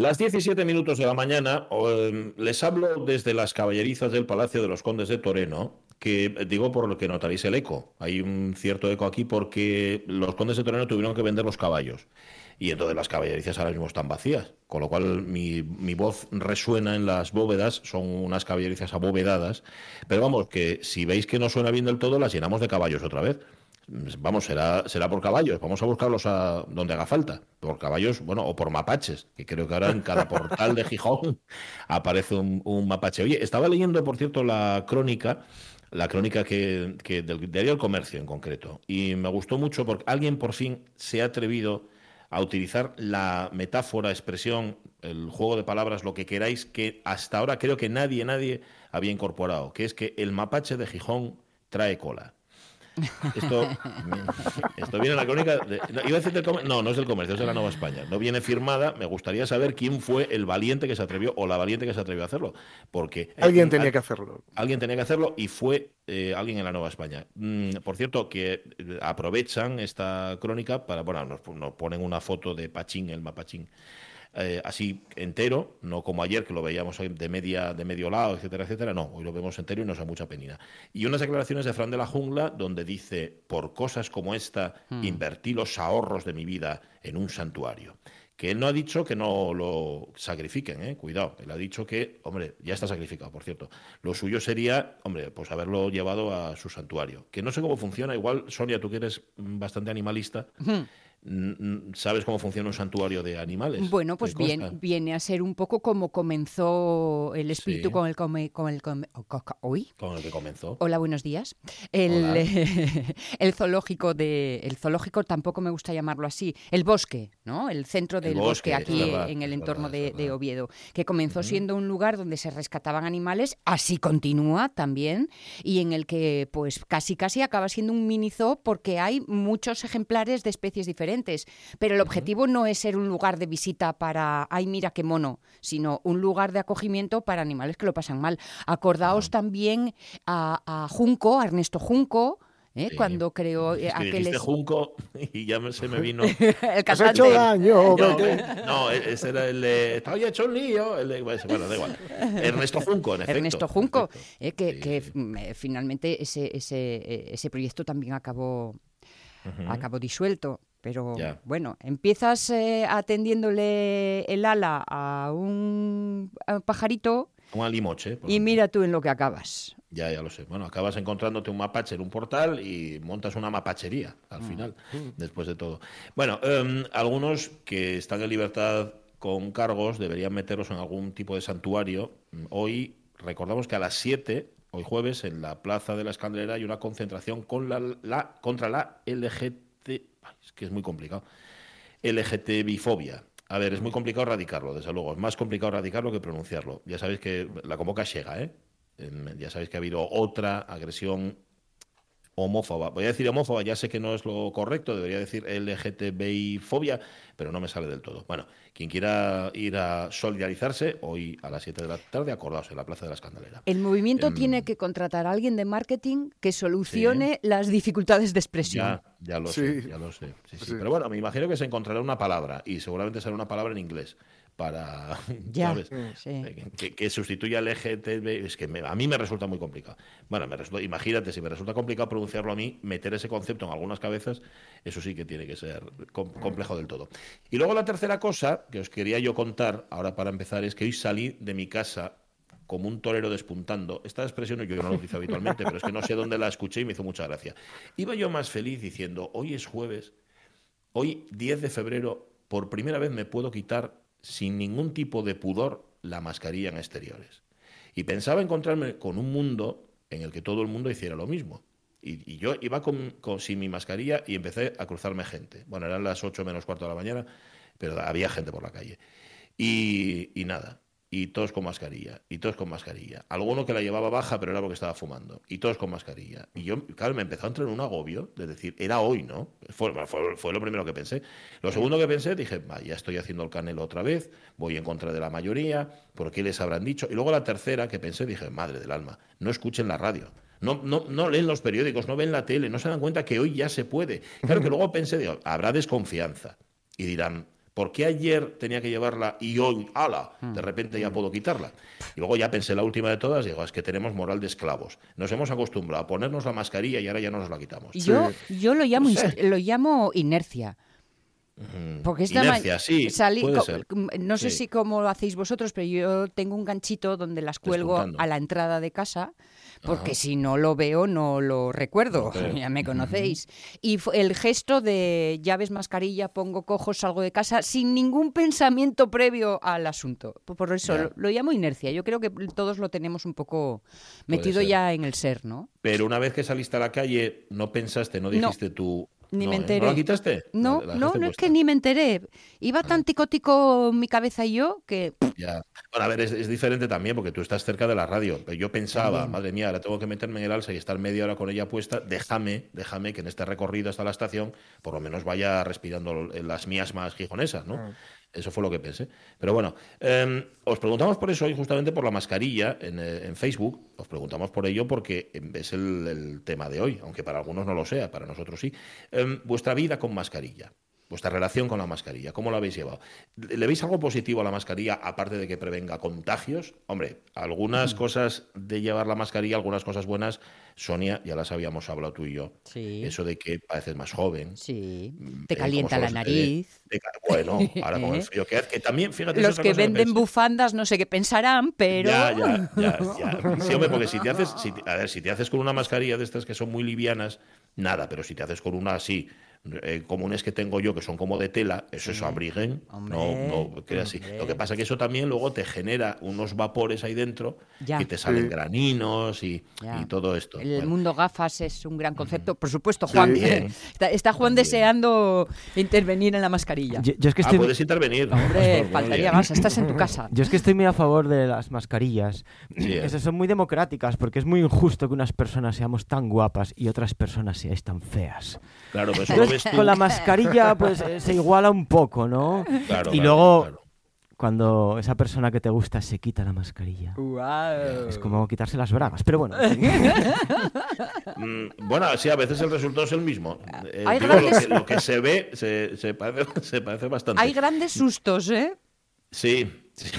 Las 17 minutos de la mañana em, les hablo desde las caballerizas del Palacio de los Condes de Toreno, que digo por lo que notaréis el eco. Hay un cierto eco aquí porque los Condes de Toreno tuvieron que vender los caballos. Y entonces las caballerizas ahora mismo están vacías, con lo cual mi, mi, voz resuena en las bóvedas, son unas caballerizas abovedadas, pero vamos, que si veis que no suena bien del todo, las llenamos de caballos otra vez vamos, será, será por caballos, vamos a buscarlos a donde haga falta, por caballos, bueno, o por mapaches, que creo que ahora en cada portal de Gijón aparece un, mapache. Oye, estaba leyendo, por cierto, la crónica, la crónica que, del diario El Comercio en concreto, y me gustó mucho porque alguien por fin se ha atrevido a utilizar la metáfora, expresión, el juego de palabras, lo que queráis, que hasta ahora creo que nadie, nadie había incorporado, que es que el mapache de Gijón trae cola. Esto, esto viene en la crónica. no, iba a decir no, no es del comercio, es de la Nueva España. No viene firmada. Me gustaría saber quién fue el valiente que se atrevió o la valiente que se atrevió a hacerlo. Porque. Alguien tenía que hacerlo. Alguien tenía que hacerlo y fue eh, alguien en la Nueva España. Mm, por cierto, que eh, aprovechan esta crónica para. Bueno, nos, nos ponen una foto de Pachín, el mapachín. Eh, así entero, no como ayer que lo veíamos de, media, de medio lado, etcétera, etcétera. No, hoy lo vemos entero y nos da mucha penina. Y unas declaraciones de Fran de la Jungla donde dice, por cosas como esta, hmm. invertí los ahorros de mi vida en un santuario que él no ha dicho que no lo sacrifiquen, ¿eh? cuidado, él ha dicho que, hombre, ya está sacrificado, por cierto. Lo suyo sería, hombre, pues haberlo llevado a su santuario. Que no sé cómo funciona, igual, Sonia, tú que eres bastante animalista, hmm. ¿Sabes cómo funciona un santuario de animales? Bueno, pues bien, viene a ser un poco como comenzó el espíritu con el con el con el que comenzó. Hola, buenos días. El, el, zoológico de el zoológico tampoco me gusta llamarlo así, el bosque, ¿no? El centro del bosque, aquí en el entorno de, Oviedo, que comenzó siendo un lugar donde se rescataban animales, así continúa también y en el que pues casi casi acaba siendo un mini zoo porque hay muchos ejemplares de especies diferentes pero el objetivo no es ser un lugar de visita para, ay, mira qué mono, sino un lugar de acogimiento para animales que lo pasan mal. Acordaos también a, Junco, a Ernesto Junco, ¿eh? cuando creó es aquel Junco y ya se me vino el cantante. hecho daño no, e-, ese era el de estaba hecho un lío bueno da igual. Ernesto Junco en efecto Ernesto Junco eh, que, mm, eh, finalmente ese, ese, ese proyecto también acabó acabó disuelto pero bueno, empiezas eh, atendiéndole el ala a un, pajarito. Un alimoche. Y mira tú en lo que acabas. Ya, ya lo sé. Bueno, acabas encontrándote un mapache en un portal y montas una mapachería al mm. final, después de todo. Bueno, em, algunos que están en libertad con cargos deberían meterlos en algún tipo de santuario. Hoy recordamos que a las 7, hoy jueves, en la Plaza de la Escandalera hay una concentración con la, contra la LGT que es muy complicado. LGTBI-fobia. A ver, es muy complicado radicarlo, desde luego. Es más complicado radicarlo que pronunciarlo. Ya sabéis que la convoca llega, ¿eh? Ya sabéis que ha habido otra agresión homófoba. Voy a decir homófoba, ya sé que no es lo correcto, debería decir LGTBI-fobia, pero no me sale del todo. Bueno, quien quiera ir a solidarizarse, hoy a las 7 de la tarde, acordaos, en la Plaza de la Escandalera. El movimiento em, tiene que contratar a alguien de marketing que solucione las dificultades de expresión. Ya, ya lo sé, ya lo sé. Pero bueno, me imagino que se encontrará una palabra, y seguramente será una palabra en inglés para ya, Que, que, sustituya al LGTB es que a mí me resulta muy complicado bueno me imagínate si me resulta complicado pronunciarlo a mí meter ese concepto en algunas cabezas eso sí que tiene que ser complejo del todo y luego la tercera cosa que os quería yo contar ahora para empezar es que hoy salí de mi casa como un torero despuntando. Esta expresión yo no la utilizo habitualmente, pero es que no sé dónde la escuché y me hizo mucha gracia. Iba yo más feliz diciendo, hoy es jueves, hoy 10 de febrero, por primera vez me puedo quitar sin ningún tipo de pudor la mascarilla en exteriores. Y pensaba encontrarme con un mundo en el que todo el mundo hiciera lo mismo. Y, yo iba con, sin mi mascarilla y empecé a cruzarme gente. Bueno, eran las 8 menos cuarto de la mañana, pero había gente por la calle. y nada, y todos con mascarilla, y todos con mascarilla. Alguno que la llevaba baja, pero era porque estaba fumando, y todos con mascarilla. Y yo, claro, me empezó a entrar en un agobio de decir, era hoy, ¿no? Fue, fue, lo primero que pensé. Lo segundo que pensé, dije, ya estoy haciendo el canelo otra vez, voy en contra de la mayoría, ¿por qué les habrán dicho? Y luego la tercera que pensé, dije, madre del alma, no escuchen la radio. No, no, no leen los periódicos, no ven la tele, no se dan cuenta que hoy ya se puede. Claro que luego pensé, digo, habrá desconfianza. Y dirán, ¿Por qué ayer tenía que llevarla y hoy, ala, Mm. de repente ya puedo quitarla? Y luego ya pensé la última de todas, digo, es que tenemos moral de esclavos. Nos hemos acostumbrado a ponernos la mascarilla y ahora ya no nos la quitamos. Yo, yo lo llamo No sé. ins- lo llamo inercia. Mm, Porque esta Inercia, sí, salí no sé Sí. si cómo lo hacéis vosotros, pero yo tengo un ganchito donde las cuelgo a la entrada de casa, porque Ajá. si no lo veo no lo recuerdo, No ya me conocéis. Y el gesto de llaves, mascarilla, pongo cojo, salgo de casa sin ningún pensamiento previo al asunto. Por- eso lo, lo llamo inercia. Yo creo que todos lo tenemos un poco metido ya en el ser, ¿no? Pero una vez que saliste a la calle, no pensaste, no dijiste tú. Ni no, me ¿eh? enteré. ¿No la quitaste? No, La- la no, es que ni me enteré. Iba tan tico mi cabeza y yo que Ya. Bueno, a ver, es, es diferente también porque tú estás cerca de la radio. Pero yo pensaba, madre mía, ahora tengo que meterme en el alza y estar media hora con ella puesta. Déjame, déjame que en este recorrido hasta la estación por lo menos vaya respirando las mías más gijonesas, ¿no? Ah. Eso fue lo que pensé. Pero bueno, eh, os preguntamos por eso hoy, justamente por la mascarilla en, eh, Facebook. Os preguntamos por ello porque es el, tema de hoy, aunque para algunos no lo sea, para nosotros sí. Eh, vuestra vida con mascarilla. Vuestra relación con la mascarilla, ¿cómo la habéis llevado? ¿Le veis algo positivo a la mascarilla aparte de que prevenga contagios? Hombre, algunas cosas de llevar la mascarilla, algunas cosas buenas, Sonia, ya las habíamos hablado tú y yo. Sí. Eso de que pareces más joven. Sí, Mm, te eh, calienta la nariz. de bueno, ahora con el frío que hace, que también, fíjate, Los que venden bufandas no sé qué pensarán, pero... Ya, ya, ya, ya. Sí, hombre, porque si te haces, si a ver, si te haces con una mascarilla de estas que son muy livianas, nada, pero si te haces con una así, eh, comunes que tengo yo, que son como de tela, eso es abriguen, Hombre, no, no, que así. Lo que pasa es que eso también luego te genera unos vapores ahí dentro Ya. y te salen Sí. graninos y, y todo esto. El Bueno, mundo gafas es un gran concepto. Por supuesto, Juan. Está, está Juan También. deseando intervenir en la mascarilla. Yo, yo es que ah, puedes intervenir. Hombre, faltaría más. Estás en tu casa. yo es que estoy muy a favor de las mascarillas. Sí, ¿eh? Esas son muy democráticas porque es muy injusto que unas personas seamos tan guapas y otras personas seáis tan feas. Claro, pero eso lo ves Entonces, tú. con la mascarilla pues eh, se iguala un poco, ¿no? Claro, y claro, luego claro. cuando esa persona que te gusta se quita la mascarilla. Es como quitarse las bragas, pero bueno. Mm, Bueno, sí, a veces el resultado es el mismo. Eh, Hay digo, lo, grandes- que, lo que se ve se, se parece, se parece bastante. Hay grandes sustos, ¿eh? Sí, sí,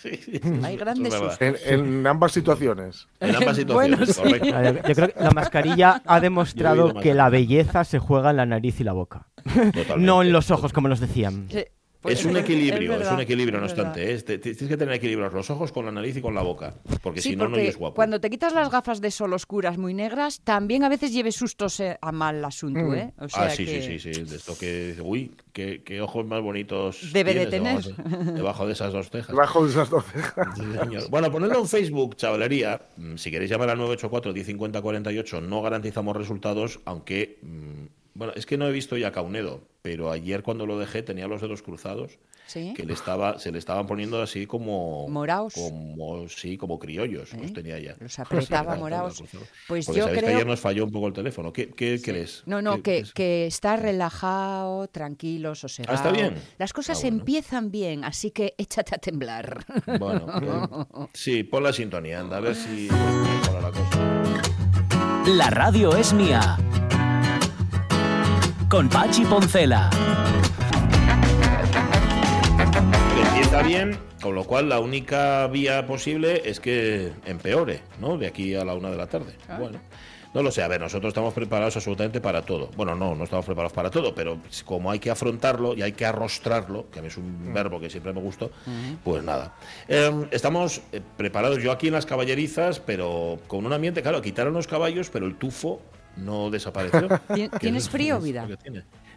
sí, sí, Hay grandes. En, en ambas situaciones. En ambas Bueno, situaciones, correcto. Ver, Yo creo que la mascarilla ha demostrado que la belleza se juega en la nariz y la boca. Totalmente. No en los ojos, como nos decían. Pues Es un equilibrio, es, verdad, un equilibrio, no es obstante. es- te- te- tienes que tener equilibrados los ojos con la nariz y con la boca. Porque Sí, si no, no eres guapo. cuando te quitas las gafas de sol oscuras muy negras, también a veces lleves sustos eh, a mal asunto, Mm. ¿eh? O sea ah, sí, que- sí, sí, sí. De esto que dice, uy, qué, qué ojos más bonitos. Debe de tienes Debajo, debajo de esas dos cejas. Debajo de esas dos cejas. Sí. Bueno, ponedlo en Facebook, chavalería. Mm, Si queréis llamar al 984 1050 48, no garantizamos resultados, aunque. Bueno, es que no he visto ya Caunedo, pero ayer cuando lo dejé tenía los dedos cruzados, Sí. que le estaba, se le estaban poniendo así como. Moraos. Como, sí, como criollos, los ¿Eh? tenía ya. Los apretaba moraos. Pues Porque yo sabéis que creo- ayer nos falló un poco el teléfono. ¿Qué, qué crees? No, no, ¿Qué- que, que está relajado, tranquilo, sosegado. Ah, está bien. Las cosas Ah, bueno. empiezan bien, así que échate a temblar. Bueno, bien. sí, pon la sintonía, anda, a ver si mejora la cosa. La radio es mía. Con Pachi Poncela. empieza bien, con lo cual la única vía posible es que empeore, ¿no? De aquí a la una de la tarde. Bueno, no lo sé. A ver, nosotros estamos preparados absolutamente para todo. Bueno, no, no estamos preparados para todo, pero como hay que afrontarlo y hay que arrostrarlo, que a mí es un verbo que siempre me gustó, pues nada. Eh, estamos eh, preparados, yo aquí en las caballerizas, pero con un ambiente, claro, quitaron los caballos, pero el tufo no desapareció. ¿Tien- Que ¿Tienes frío, vida?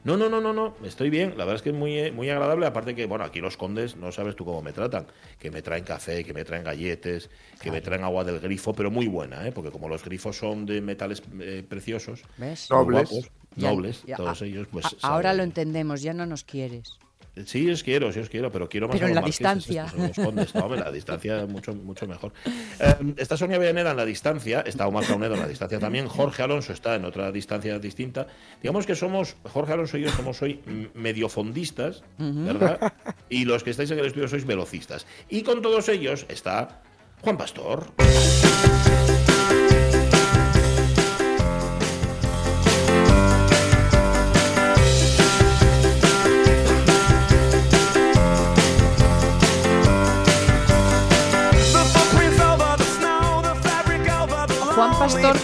No, no, no, no, no, estoy bien, la verdad es que es muy, eh, muy agradable, aparte que, bueno, aquí los condes, no sabes tú cómo me tratan, que me traen café, que me traen galletes, que me traen agua del grifo, pero muy buena, ¿eh? porque como los grifos son de metales eh, preciosos, Nobles. Ya- nobles, ya- todos a- ellos, pues... a- ahora saben. lo entendemos, ya no nos quieres. Sí, os quiero, sí os quiero, pero quiero más Pero a en los la marqueses distancia. estos, los condes. No, la distancia mucho, mucho mejor. Eh, está Sonia Villaneda en la distancia, está Omar Caunedo en la distancia también, Jorge Alonso está en otra distancia distinta. Digamos que somos, Jorge Alonso y yo somos hoy mediofondistas, ¿verdad? Y los que estáis en el estudio sois velocistas. Y con todos ellos está Juan Pastor.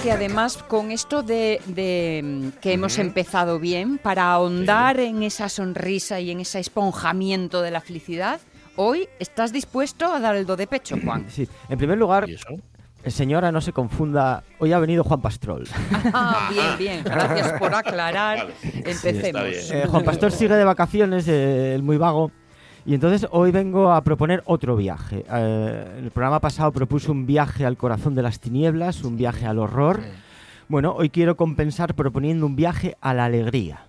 Que además con esto de, de, mm, que hemos empezado bien, para ahondar en esa sonrisa y en ese esponjamiento de la felicidad, hoy estás dispuesto a dar el do de pecho, Juan. Sí, en primer lugar, señora, no se confunda, hoy ha venido Juan Pastrol. Ah, bien, bien. Gracias por aclarar. Vale. Empecemos. Sí, Eh, Juan Pastor sigue de vacaciones, eh, el muy vago. Y entonces hoy vengo a proponer otro viaje. Eh, en el programa pasado propuse un viaje al corazón de las tinieblas, un viaje al horror. Bueno, hoy quiero compensar proponiendo un viaje a la alegría.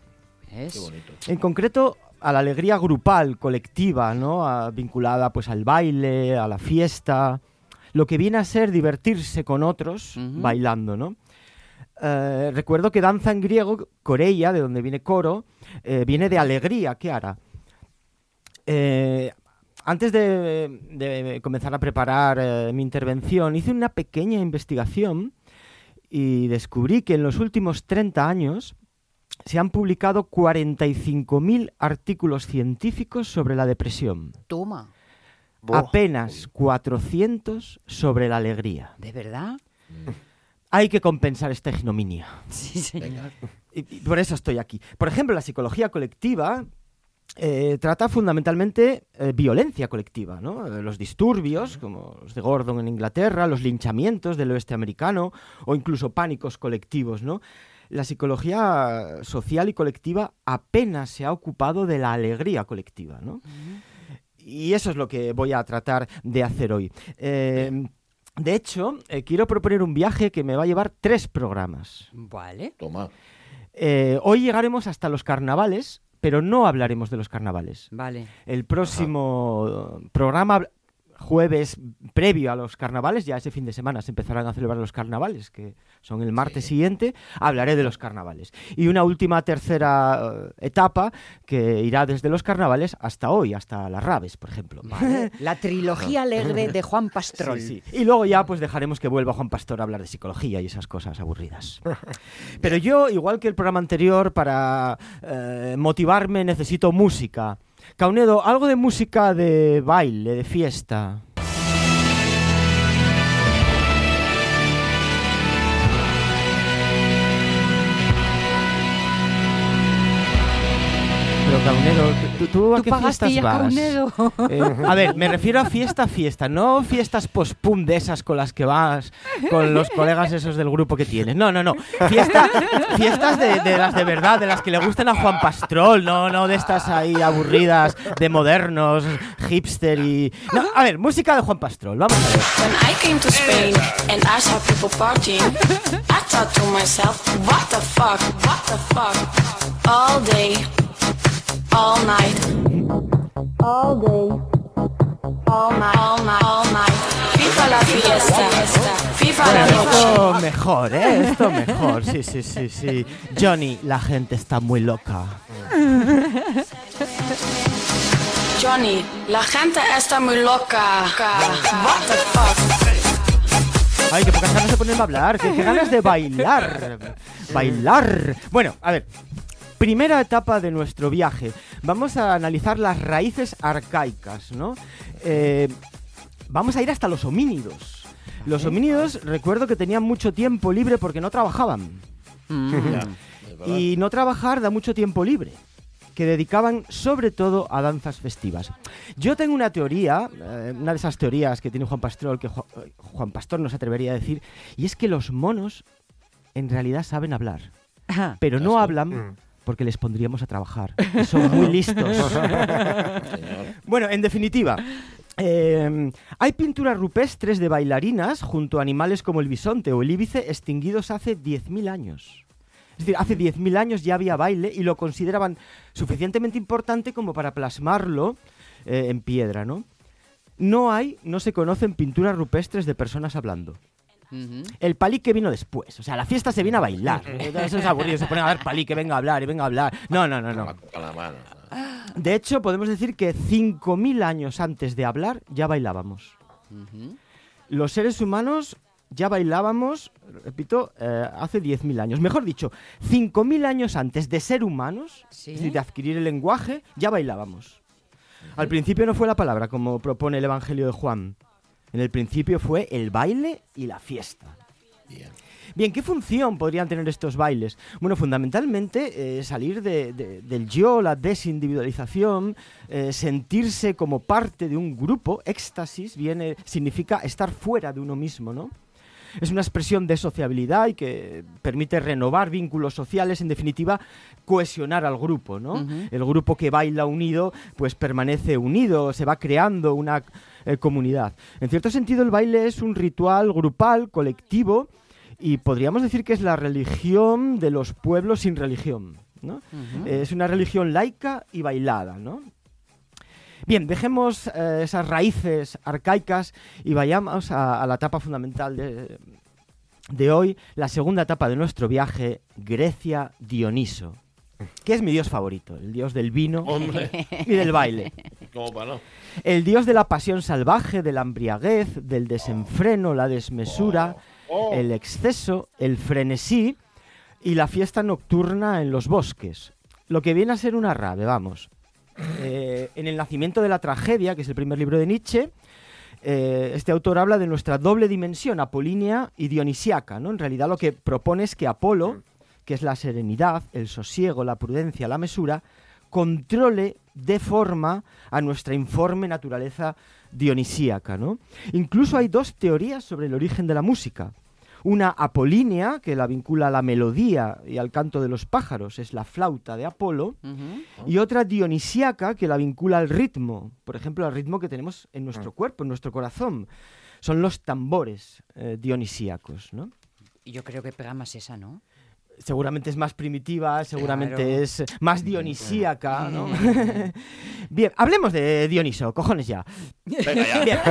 ¿Ves? Qué bonito. En concreto, a la alegría grupal, colectiva, ¿no? A- vinculada pues al baile, a la fiesta, lo que viene a ser divertirse con otros bailando, ¿no? Eh, recuerdo que danza en griego, coreia, de donde viene coro, eh, viene de alegría, ¿qué hará? Eh, antes de, de comenzar a preparar eh, mi intervención, hice una pequeña investigación y descubrí que en los últimos 30 años se han publicado 45.000 artículos científicos sobre la depresión. Toma. Buah. Apenas 400 sobre la alegría. ¿De verdad? Hay que compensar esta ignominia. Sí, señor. Y, y por eso estoy aquí. Por ejemplo, la psicología colectiva eh, trata fundamentalmente eh, violencia colectiva, ¿no? Eh, Los disturbios, como los de Gordon en Inglaterra, los linchamientos del oeste americano o incluso pánicos colectivos, ¿no? La psicología social y colectiva apenas se ha ocupado de la alegría colectiva, ¿no? Y eso es lo que voy a tratar de hacer hoy. Eh, de hecho, eh, quiero proponer un viaje que me va a llevar tres programas. Vale. Toma. Eh, hoy llegaremos hasta los carnavales, pero no hablaremos de los carnavales. Vale. El próximo programa, jueves previo a los carnavales, ya ese fin de semana se empezarán a celebrar los carnavales, que son el martes siguiente, hablaré de los carnavales. Y una última tercera eh, etapa que irá desde los carnavales hasta hoy, hasta las Raves, por ejemplo. Vale. La trilogía alegre de Juan Pastrol. Sí, sí. Y luego ya pues dejaremos que vuelva Juan Pastor a hablar de psicología y esas cosas aburridas. Pero yo, igual que el programa anterior, para eh, motivarme necesito música. Caunedo, algo de música de baile, de fiesta. Caunedo, ¿tú, tú a Tú qué fiestas ya, vas? Caunedo. Eh, a ver, me refiero a fiesta, fiesta, no fiestas post-pum de esas con las que vas con los colegas esos del grupo que tienes. No, no, no. Fiesta, fiestas de, de las de verdad, de las que le gustan a Juan Pastrol, no, no de estas ahí aburridas, de modernos, hipster y... No, a ver, música de Juan Pastrol, vamos a ver. When I came to Spain and I saw people partying, I thought to myself, what the fuck, what the fuck? All day, all night, all day, all night, all night, all night. Viva la fiesta, viva la esto mejor, ¿eh? Esto mejor, sí, sí, sí, sí. Johnny, la gente está muy loca. Johnny, la gente está muy loca. What the fuck? Ay, qué pocas ganas de ponerme a hablar, qué ganas de bailar. Bailar. Bueno, a ver. Primera etapa de nuestro viaje. Vamos a analizar las raíces arcaicas, ¿no? Eh, vamos a ir hasta los homínidos. Los homínidos, recuerdo que tenían mucho tiempo libre porque no trabajaban. Mm. Y no trabajar da mucho tiempo libre, que dedicaban sobre todo a danzas festivas. Yo tengo una teoría, eh, una de esas teorías que tiene Juan Pastor, que Ju- eh, Juan Pastor no se atrevería a decir, y es que los monos en realidad saben hablar, Ajá. pero no hablan Mm. Porque les pondríamos a trabajar. que son muy listos. Bueno, en definitiva, eh, hay pinturas rupestres de bailarinas junto a animales como el bisonte o el íbice extinguidos hace 10.000 años. Es decir, hace 10.000 años ya había baile y lo consideraban suficientemente importante como para plasmarlo eh, en piedra, ¿no? No hay, no se conocen pinturas rupestres de personas hablando. Ujú. El palique vino después. O sea, la fiesta se viene a bailar. Eso es aburrido. Se ponen a ver palique, venga a hablar y venga a hablar. No, no, no, no. De hecho, podemos decir que 5.000 años antes de hablar ya bailábamos. Los seres humanos ya bailábamos, repito, eh, hace 10.000 años. Mejor dicho, 5.000 años antes de ser humanos, Sí. es decir, de adquirir el lenguaje, ya bailábamos. Al principio no fue la palabra, como propone el Evangelio de Juan. En el principio fue el baile y la fiesta. Bien. Bien, ¿qué función podrían tener estos bailes? Bueno, fundamentalmente eh, salir de- de- del yo, la desindividualización, eh, sentirse como parte de un grupo, éxtasis, viene, significa estar fuera de uno mismo, ¿no? Es una expresión de sociabilidad y que permite renovar vínculos sociales, en definitiva, cohesionar al grupo, ¿no? El grupo que baila unido, pues permanece unido, se va creando una eh, comunidad. En cierto sentido, el baile es un ritual grupal, colectivo, y podríamos decir que es la religión de los pueblos sin religión. Eh, es una religión laica y bailada, ¿no? Bien, dejemos eh, esas raíces arcaicas y vayamos a, a la etapa fundamental de, de hoy, la segunda etapa de nuestro viaje, Grecia Dioniso, que es mi dios favorito, el dios del vino Hombre, y del baile. ¿cómo para no? El dios de la pasión salvaje, de la embriaguez, del desenfreno, la desmesura, Oh. el exceso, el frenesí y la fiesta nocturna en los bosques. Lo que viene a ser una rave, vamos. Eh, en El nacimiento de la tragedia, que es el primer libro de Nietzsche, eh, este autor habla de nuestra doble dimensión, apolínea y dionisiaca. ¿no? En realidad lo que propone es que Apolo, que es la serenidad, el sosiego, la prudencia, la mesura, controle de forma a nuestra informe naturaleza dionisíaca. ¿no? Incluso hay dos teorías sobre el origen de la música. Una apolínea, que la vincula a la melodía y al canto de los pájaros, es la flauta de Apolo, y otra dionisíaca que la vincula al ritmo, por ejemplo, al ritmo que tenemos en nuestro cuerpo, en nuestro corazón. Son los tambores eh, dionisíacos, ¿no? Y Yo creo que pega más esa, ¿no? Seguramente es más primitiva, seguramente Claro. es más dionisíaca, ¿no? Bien, hablemos de Dioniso, cojones ya. Venga ya.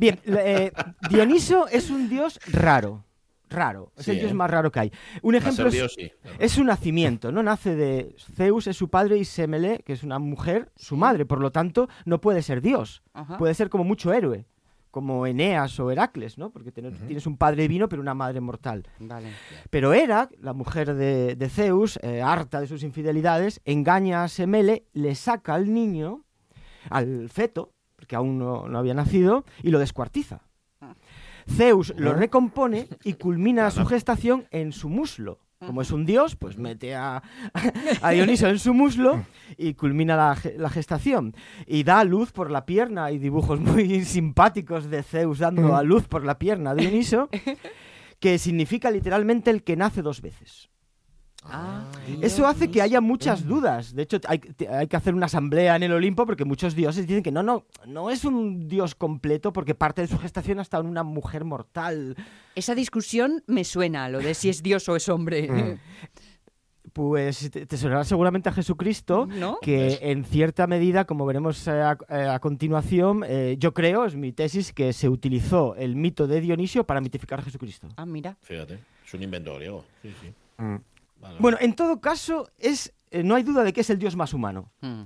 Bien, Bien, eh, Dioniso es un dios raro, raro, es Sí, el dios ¿eh? más raro que hay. Un ejemplo es, Dios, sí. es su nacimiento, ¿no? Nace de Zeus, es su padre, y Semele, que es una mujer, su madre, por lo tanto, no puede ser dios, Ajá. puede ser como mucho héroe, como Eneas o Heracles, ¿no? Porque tienes un padre divino, pero una madre mortal. Vale. Pero Hera, la mujer de, de Zeus, eh, harta de sus infidelidades, engaña a Semele, le saca al niño, al feto, porque aún no, no había nacido, y lo descuartiza. Zeus lo recompone y culmina su gestación en su muslo. Como es un dios, pues mete a, a Dioniso en su muslo y culmina la, ge- la gestación. Y da a luz por la pierna. Hay dibujos muy simpáticos de Zeus dando a luz por la pierna a Dioniso, que significa literalmente el que nace dos veces. Ah, Eso hace que haya muchas dudas. De hecho, hay, que hacer una asamblea en el Olimpo porque muchos dioses dicen que no, no, no es un dios completo porque parte de su gestación ha estado en una mujer mortal. Esa discusión me suena, lo de si es Dios o es hombre. Pues te, sonará seguramente a Jesucristo, ¿No? que en cierta medida, como veremos a, a continuación, eh, yo creo, es mi tesis, que se utilizó el mito de Dionisio para mitificar a Jesucristo. Ah, mira. Fíjate, es un invento griego. Sí, sí. Mm. Vale, Bueno, en todo caso, es, eh, no hay duda de que es el dios más humano. Mm.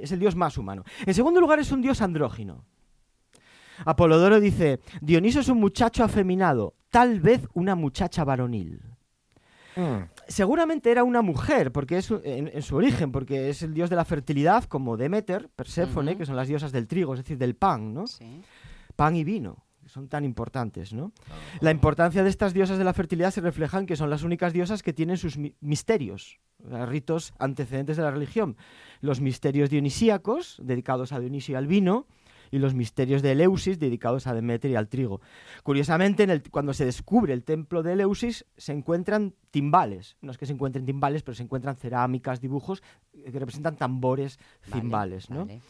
Es el dios más humano. En segundo lugar, es un dios andrógino. Apolodoro dice, Dioniso es un muchacho afeminado, tal vez una muchacha varonil. Mm. Seguramente era una mujer, porque es en, en su origen, porque es el dios de la fertilidad, como Demeter, Perséfone, que son las diosas del trigo, es decir, del pan, ¿no? Sí. Pan y vino, son tan importantes, ¿no? La importancia de estas diosas de la fertilidad se refleja en que son las únicas diosas que tienen sus mi- misterios, ritos antecedentes de la religión. Los misterios dionisíacos, dedicados a Dionisio y al vino, y los misterios de Eleusis, dedicados a Demeter y al trigo. Curiosamente, en el- cuando se descubre el templo de Eleusis, se encuentran timbales. No es que se encuentren timbales, pero se encuentran cerámicas, dibujos eh, que representan tambores, Vale, cimbales, ¿no? vale.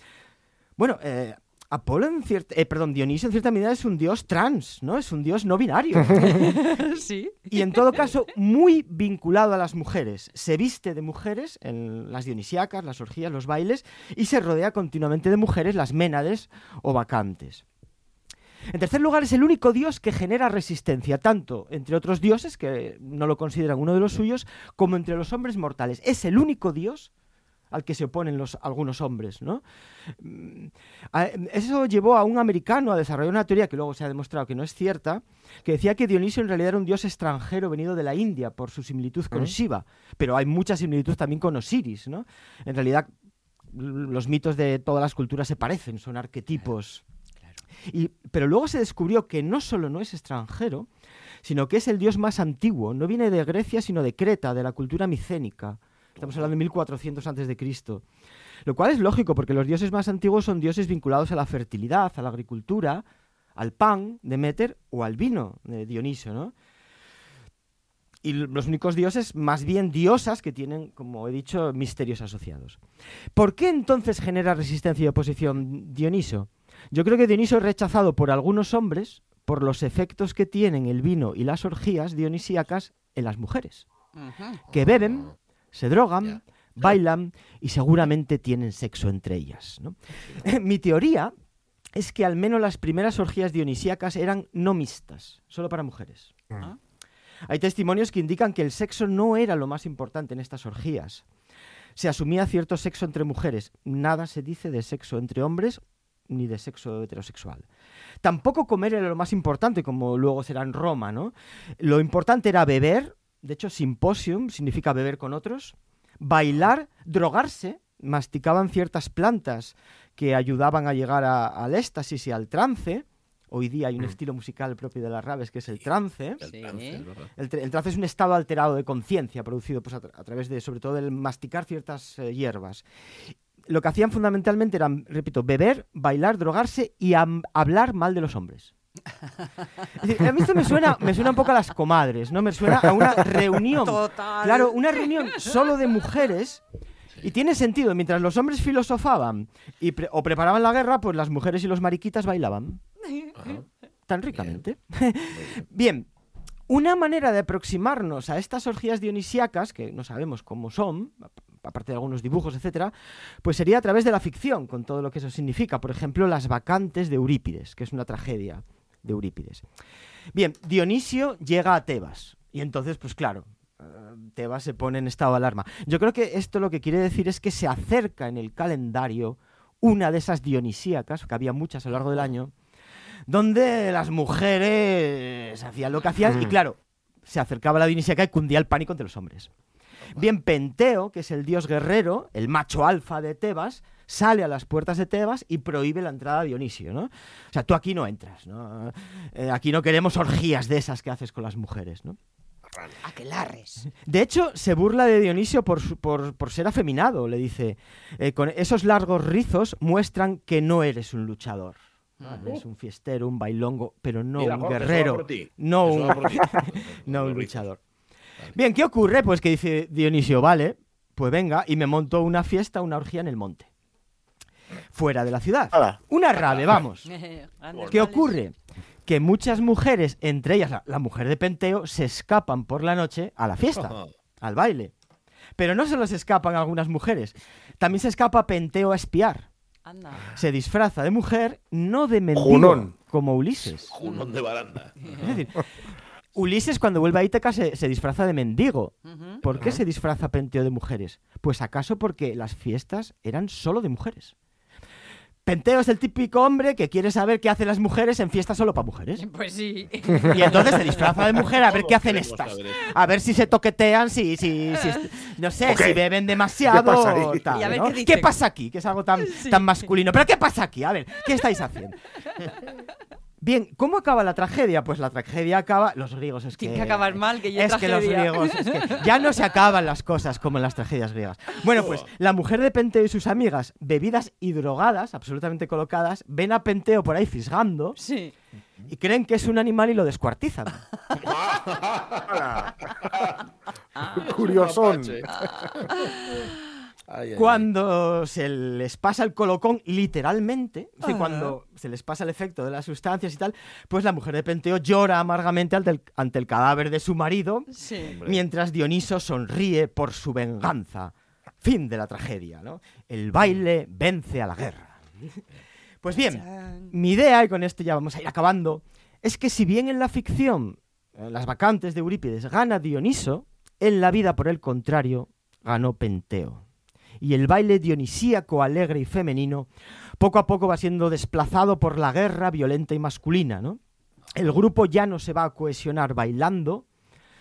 Bueno, eh, Apolo en cierta, eh, perdón, Dionisio en cierta medida es un dios trans, ¿no? Es un dios no binario. Sí. y en todo caso, muy vinculado a las mujeres. Se viste de mujeres en las dionisíacas, las orgías, los bailes, y se rodea continuamente de mujeres, las ménades o vacantes. En tercer lugar, es el único dios que genera resistencia, tanto entre otros dioses, que no lo consideran uno de los suyos, como entre los hombres mortales. Es el único dios al que se oponen los, algunos hombres, ¿no? Mm, Eso llevó a un americano a desarrollar una teoría que luego se ha demostrado que no es cierta, que decía que Dionisio en realidad era un dios extranjero venido de la India por su similitud con Shiva, pero hay mucha similitud también con Osiris, ¿no? En realidad los mitos de todas las culturas se parecen, son arquetipos. Y, pero luego se descubrió que no solo no es extranjero, sino que es el dios más antiguo. No viene de Grecia, sino de Creta, de la cultura micénica. Estamos hablando de 1400 antes de Cristo. Lo cual es lógico, porque los dioses más antiguos son dioses vinculados a la fertilidad, a la agricultura, al pan, Demeter, o al vino, de Dioniso, ¿no? y los únicos dioses, más bien diosas, que tienen, como he dicho, misterios asociados. ¿Por qué entonces genera resistencia y oposición Dioniso? Yo creo que Dioniso es rechazado por algunos hombres por los efectos que tienen el vino y las orgías dionisíacas en las mujeres, que beben, se drogan, bailan y seguramente tienen sexo entre ellas. Mi teoría es que al menos las primeras orgías dionisíacas eran no mixtas, solo para mujeres. Ah. Hay testimonios que indican que el sexo no era lo más importante en estas orgías. Se asumía cierto sexo entre mujeres. Nada se dice de sexo entre hombres ni de sexo heterosexual. Tampoco comer era lo más importante, como luego será en Roma, ¿no? Lo importante era beber, de hecho, simposium significa beber con otros, bailar, drogarse, masticaban ciertas plantas que ayudaban a llegar al éxtasis y al trance, Hoy día hay un mm. estilo musical propio de las raves que es el trance. El, trance, es un estado alterado de conciencia producido pues, a, través de, sobre todo, del masticar ciertas eh, hierbas. Lo que hacían fundamentalmente era, repito, beber, bailar, drogarse y hablar mal de los hombres. a mí esto me suena, me suena un poco a las comadres, ¿no? Me suena a una reunión. Claro, una reunión solo de mujeres y tiene sentido, mientras los hombres filosofaban y o preparaban la guerra, pues las mujeres y los mariquitas bailaban. Tan ricamente. Bien. Una manera de aproximarnos a estas orgías dionisíacas, que no sabemos cómo son, aparte de algunos dibujos, etcétera, pues sería a través de la ficción, con todo lo que eso significa. Por ejemplo, las vacantes de Eurípides, que es una tragedia de Eurípides. Bien, Dionisio llega a Tebas. Y entonces, pues claro, eh, Tebas se pone en estado de alarma. Yo creo que esto lo que quiere decir es que se acerca en el calendario una de esas dionisíacas, que había muchas a lo largo del año, donde las mujeres hacían lo que hacían y claro, se acercaba la Dionisíaca y cundía el pánico entre los hombres. Bien, Penteo, que es el dios guerrero, el macho alfa de Tebas, sale a las puertas de Tebas y prohíbe la entrada a Dionisio, ¿no? O sea, tú aquí no entras, ¿no? Eh, aquí no queremos orgías de esas que haces con las mujeres, ¿no? Aquelarres. De hecho, se burla de Dionisio por, por, ser afeminado, le dice. Eh, con esos largos rizos muestran que no eres un luchador. Es un fiestero, un bailongo, pero no un guerrero. No un, no un luchador. Bien, ¿qué ocurre? Pues que dice Dionisio, vale, pues venga, y me monto una fiesta, una orgía en el monte. Fuera de la ciudad. Una rave, vamos. ¿Qué ocurre? Que muchas mujeres, entre ellas la, mujer de Penteo, se escapan por la noche a la fiesta, al baile. Pero no solo se escapan algunas mujeres, también se escapa Penteo a espiar. Se disfraza de mujer, no de mendigo, como Ulises. Junón de baranda. Es decir, Ulises cuando vuelve a Ítaca se, disfraza de mendigo. ¿Por qué se disfraza Penteo de mujeres? Pues acaso porque las fiestas eran solo de mujeres. Penteo es el típico hombre que quiere saber qué hacen las mujeres en fiestas solo para mujeres. Pues sí. Y entonces se disfraza de mujer a ver qué hacen estas. A ver si se toquetean, si, si, no sé, si beben demasiado. ¿Qué pasa, ¿Qué, pasa aquí? Que es algo tan, tan masculino. Pero ¿qué pasa aquí? A ver, ¿qué estáis haciendo? Bien, ¿cómo acaba la tragedia? Pues la tragedia acaba. Los griegos es que. Tiene que acabar mal, que ya Es que los griegos. Es que ya no se acaban las cosas como en las tragedias griegas. Bueno, pues la mujer de Penteo y sus amigas, bebidas y drogadas, absolutamente colocadas, ven a Penteo por ahí fisgando. Sí. Y creen que es un animal y lo descuartizan. Curiosón cuando se les pasa el colocón literalmente, cuando se les pasa el efecto de las sustancias y tal, pues la mujer de Penteo llora amargamente ante el, cadáver de su marido, mientras Dioniso sonríe por su venganza. Fin de la tragedia, ¿no? El baile vence a la guerra. Pues bien, mi idea, y con esto ya vamos a ir acabando, es que si bien en la ficción, en las vacantes de Eurípides, gana Dioniso, en la vida, por el contrario, ganó Penteo y el baile dionisíaco, alegre y femenino, poco a poco va siendo desplazado por la guerra violenta y masculina. ¿no? El grupo ya no se va a cohesionar bailando,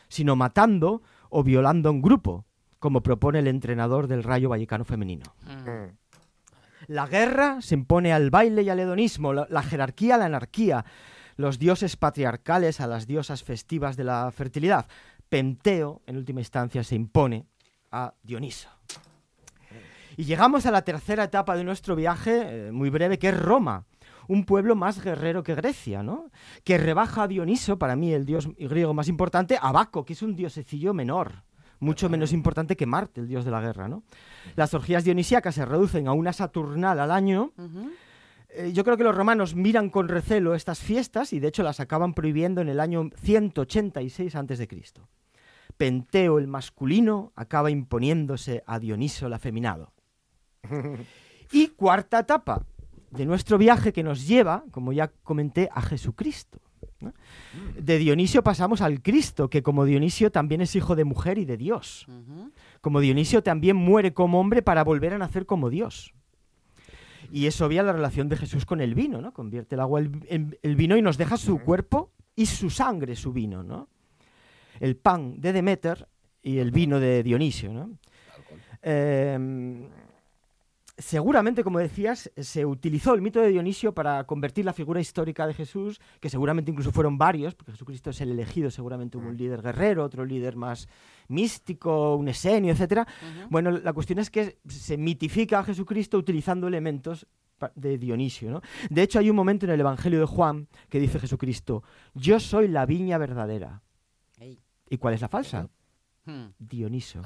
sino matando o violando en grupo, como propone el entrenador del Rayo Vallecano femenino. Mm. La guerra se impone al baile y al hedonismo, la, la jerarquía a la anarquía, los dioses patriarcales a las diosas festivas de la fertilidad. Penteo, en última instancia, se impone a Dioniso. Y llegamos a la tercera etapa de nuestro viaje, eh, muy breve, que es Roma, un pueblo más guerrero que Grecia, ¿no? Que rebaja a Dioniso, para mí el dios griego más importante, a Baco, que es un diosecillo menor, mucho menos importante que Marte, el dios de la guerra, ¿no? Las orgías dionisíacas se reducen a una Saturnal al año. Eh, yo creo que los romanos miran con recelo estas fiestas y de hecho las acaban prohibiendo en el año 186 a.C. Penteo el masculino acaba imponiéndose a Dioniso el afeminado. Y cuarta etapa de nuestro viaje que nos lleva, como ya comenté, a Jesucristo. ¿no? De Dionisio pasamos al Cristo, que como Dionisio también es hijo de mujer y de Dios. Como Dionisio también muere como hombre para volver a nacer como Dios. Y es obvia la relación de Jesús con el vino, ¿no? Convierte el agua en el vino y nos deja su cuerpo y su sangre, su vino, ¿no? El pan de Demeter y el vino de Dionisio, ¿no? Eh, seguramente, como decías, se utilizó el mito de Dionisio para convertir la figura histórica de Jesús, que seguramente incluso fueron varios, porque Jesucristo es el elegido, seguramente hubo un líder guerrero, otro líder más místico, un esenio, etcétera. Bueno, la cuestión es que se mitifica a Jesucristo utilizando elementos de Dionisio, ¿no? De hecho, hay un momento en el Evangelio de Juan que dice Jesucristo, yo soy la viña verdadera. ¿Y cuál es la falsa? Hmm. Dioniso.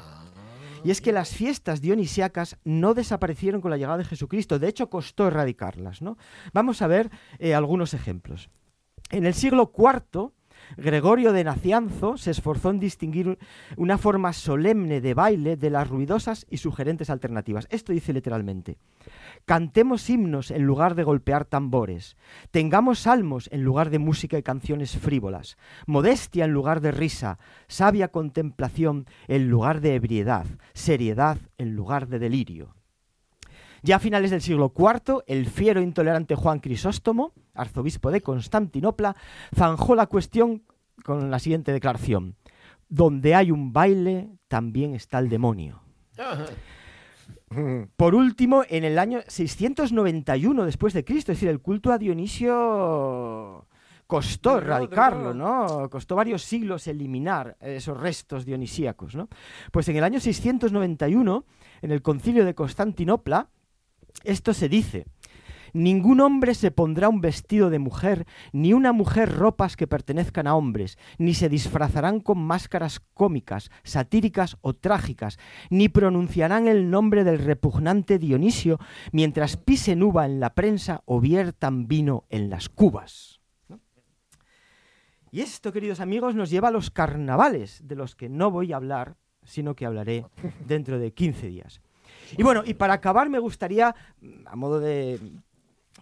Y es que las fiestas dionisíacas no desaparecieron con la llegada de Jesucristo, de hecho costó erradicarlas. ¿no? Vamos a ver eh, algunos ejemplos. En el siglo IV, Gregorio de Nacianzo se esforzó en distinguir una forma solemne de baile de las ruidosas y sugerentes alternativas. Esto dice literalmente, cantemos himnos en lugar de golpear tambores, tengamos salmos en lugar de música y canciones frívolas, modestia en lugar de risa, sabia contemplación en lugar de ebriedad, seriedad en lugar de delirio. Ya a finales del siglo IV, el fiero e intolerante Juan Crisóstomo, arzobispo de Constantinopla, zanjó la cuestión con la siguiente declaración. Donde hay un baile, también está el demonio. Por último, en el año 691 después de Cristo, es decir, el culto a Dionisio costó erradicarlo. ¿no? Costó varios siglos eliminar esos restos dionisíacos, ¿no? Pues en el año 691, en el concilio de Constantinopla, esto se dice. Ningún hombre se pondrá un vestido de mujer, ni una mujer ropas que pertenezcan a hombres, ni se disfrazarán con máscaras cómicas, satíricas o trágicas, ni pronunciarán el nombre del repugnante Dionisio mientras pisen uva en la prensa o viertan vino en las cubas. Y esto, queridos amigos, nos lleva a los carnavales, de los que no voy a hablar, sino que hablaré dentro de 15 días. Y bueno, y para acabar me gustaría, a modo de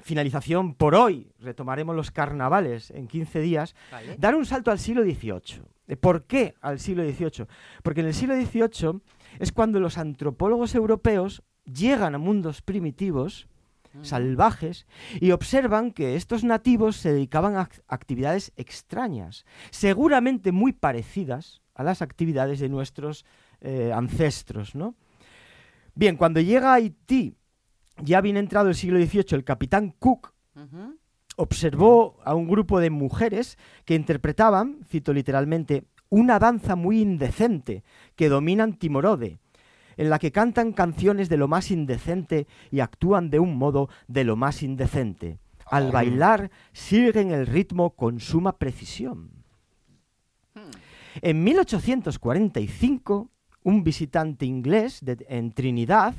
finalización por hoy, retomaremos los carnavales en 15 días, Vale. dar un salto al siglo XVIII. Eh, ¿Por qué al siglo XVIII? Porque en el siglo XVIII es cuando los antropólogos europeos llegan a mundos primitivos, salvajes, y observan que estos nativos se dedicaban a ac- actividades extrañas, seguramente muy parecidas a las actividades de nuestros eh, ancestros, ¿no? Bien, cuando llega a Haití, ya bien entrado el siglo XVIII, el capitán Cook observó a un grupo de mujeres que interpretaban, cito literalmente, una danza muy indecente que dominan Timorode, en la que cantan canciones de lo más indecente y actúan de un modo de lo más indecente. Al bailar siguen el ritmo con suma precisión. En 1845, un visitante inglés de- en Trinidad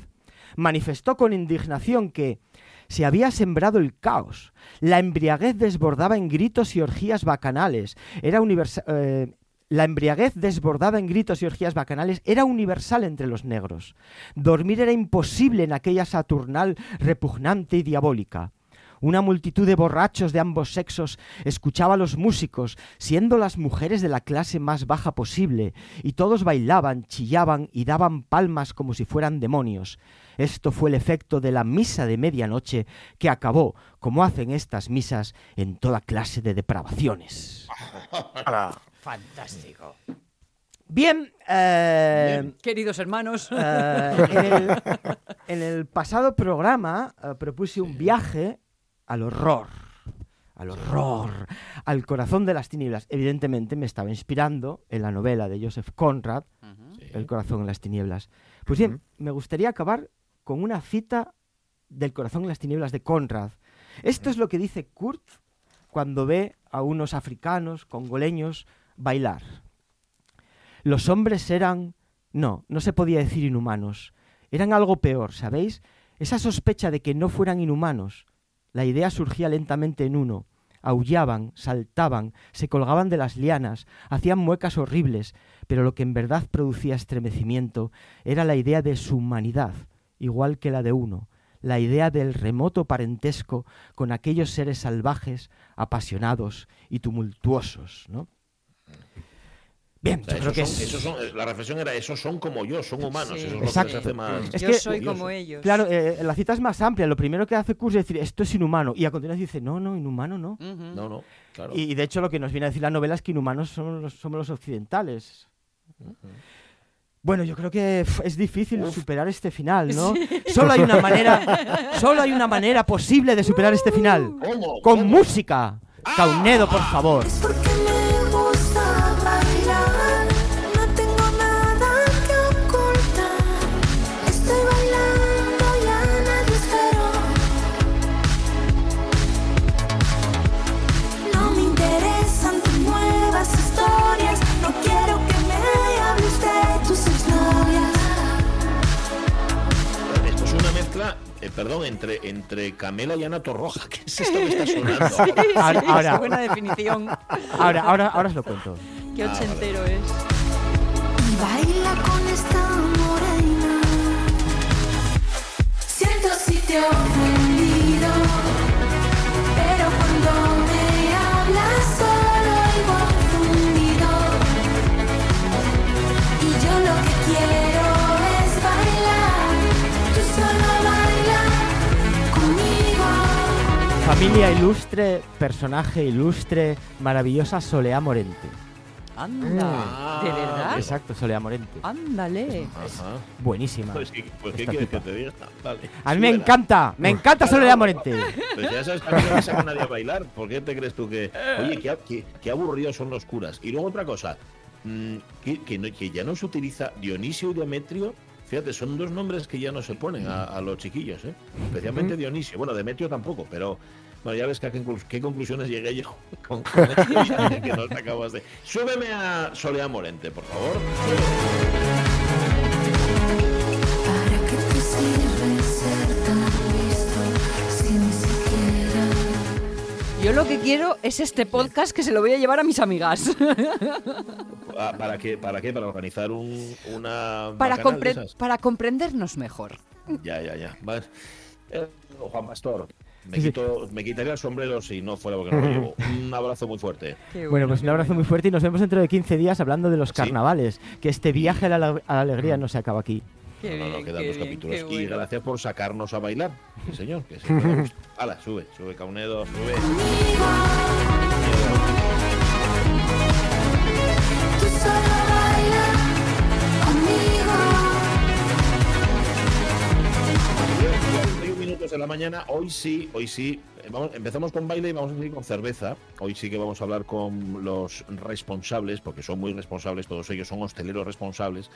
manifestó con indignación que se había sembrado el caos. La embriaguez desbordaba en gritos y orgías bacanales. Era universa- eh, la embriaguez desbordada en gritos y orgías bacanales era universal entre los negros. Dormir era imposible en aquella Saturnal repugnante y diabólica. Una multitud de borrachos de ambos sexos escuchaba a los músicos, siendo las mujeres de la clase más baja posible, y todos bailaban, chillaban y daban palmas como si fueran demonios. Esto fue el efecto de la misa de medianoche que acabó, como hacen estas misas, en toda clase de depravaciones. Fantástico. Bien, eh, Queridos hermanos. eh, en, el, en el pasado programa eh, propuse un viaje al horror. Al horror, al corazón de las tinieblas. Evidentemente me estaba inspirando en la novela de Joseph Conrad, El corazón en las tinieblas. Pues bien, me gustaría acabar con una cita del corazón en las tinieblas de Conrad. Esto es lo que dice Kurt cuando ve a unos africanos congoleños bailar. Los hombres eran... No, no se podía decir inhumanos. Eran algo peor, ¿sabéis? Esa sospecha de que no fueran inhumanos. La idea surgía lentamente en uno. Aullaban, saltaban, se colgaban de las lianas, hacían muecas horribles, pero lo que en verdad producía estremecimiento era la idea de su humanidad, igual que la de uno, la idea del remoto parentesco con aquellos seres salvajes, apasionados y tumultuosos, ¿no? Bien, O sea, yo creo que son- es... son- eh, la reflexión era, esos son como yo, son humanos. Sí. Eso es lo que Exacto. les hace más... Es Yo que- soy curioso. como ellos. Claro, eh, la cita es más amplia. Lo primero que hace Kurz es decir, esto es inhumano. Y a continuación dice, no, no, inhumano no. No, no, claro. Y, y de hecho lo que nos viene a decir la novela es que inhumanos somos los, somos los occidentales. Bueno, yo creo que es difícil superar este final, ¿no? Solo hay una manera, solo hay una manera posible de superar este final. ¿Cómo? Con ¿Cómo? música. Caunedo, por favor. Es porque me perdón, entre, entre Camela y Ana Torroja. ¿Qué es esto que está sonando? Ahora, Sí, ahora, Buena definición. ahora, ahora, ahora os lo cuento. Qué Ah, ochentero es. Y baila con esta morena. Siento si te he Familia ilustre, personaje ilustre, maravillosa Soleá Morente. Anda. Ah, ¿De verdad? Exacto, Soleá Morente. Ándale. Ajá. Buenísima. Pues, ¿qué, pues, ¿qué Esta quieres que te diga? Dale, A mí me súbela. encanta, me encanta Soleá Morente. Pues ya sabes que a mí no me saca nadie a bailar. ¿Por qué te crees tú que.? Oye, qué, qué- qué aburridos son los curas. Y luego otra cosa. mm, que, que no- que ya no se utiliza Dionisio y Demetrio. Fíjate, son dos nombres que ya no se ponen a, a los chiquillos, ¿eh? Especialmente Dionisio. Bueno, Demetrio tampoco, pero. Bueno, ya ves que a qué, conclu- qué conclusiones llegué yo con, con que no te acabas de. Súbeme a Soleá Morente, por favor. Yo lo que quiero es este podcast que se lo voy a llevar a mis amigas. Ah, ¿Para qué? ¿Para qué? Para organizar un, una. para, de compre- esas? para comprendernos mejor. Ya, ya, ya. Vale. Eh, Juan Pastor, me, quito, me quitaría el sombrero si no fuera porque no lo llevo. Un abrazo muy fuerte. Bueno, pues un abrazo muy fuerte y nos vemos dentro de 15 días hablando de los Sí. carnavales. Que este viaje a la, a la alegría no se acaba aquí. Qué no, no, no, bien, quedan qué dos bien, capítulos. Y bueno. gracias por sacarnos a bailar. Sí, señor. Que gusta. Hala, sube, sube, Caunedo, sube. tú solo baila conmigo? 41 minutos de la mañana, hoy sí, hoy sí. Eh, Vamos, empezamos con baile y vamos a seguir con cerveza. Hoy sí que vamos a hablar con los responsables, porque son muy responsables, todos ellos son hosteleros responsables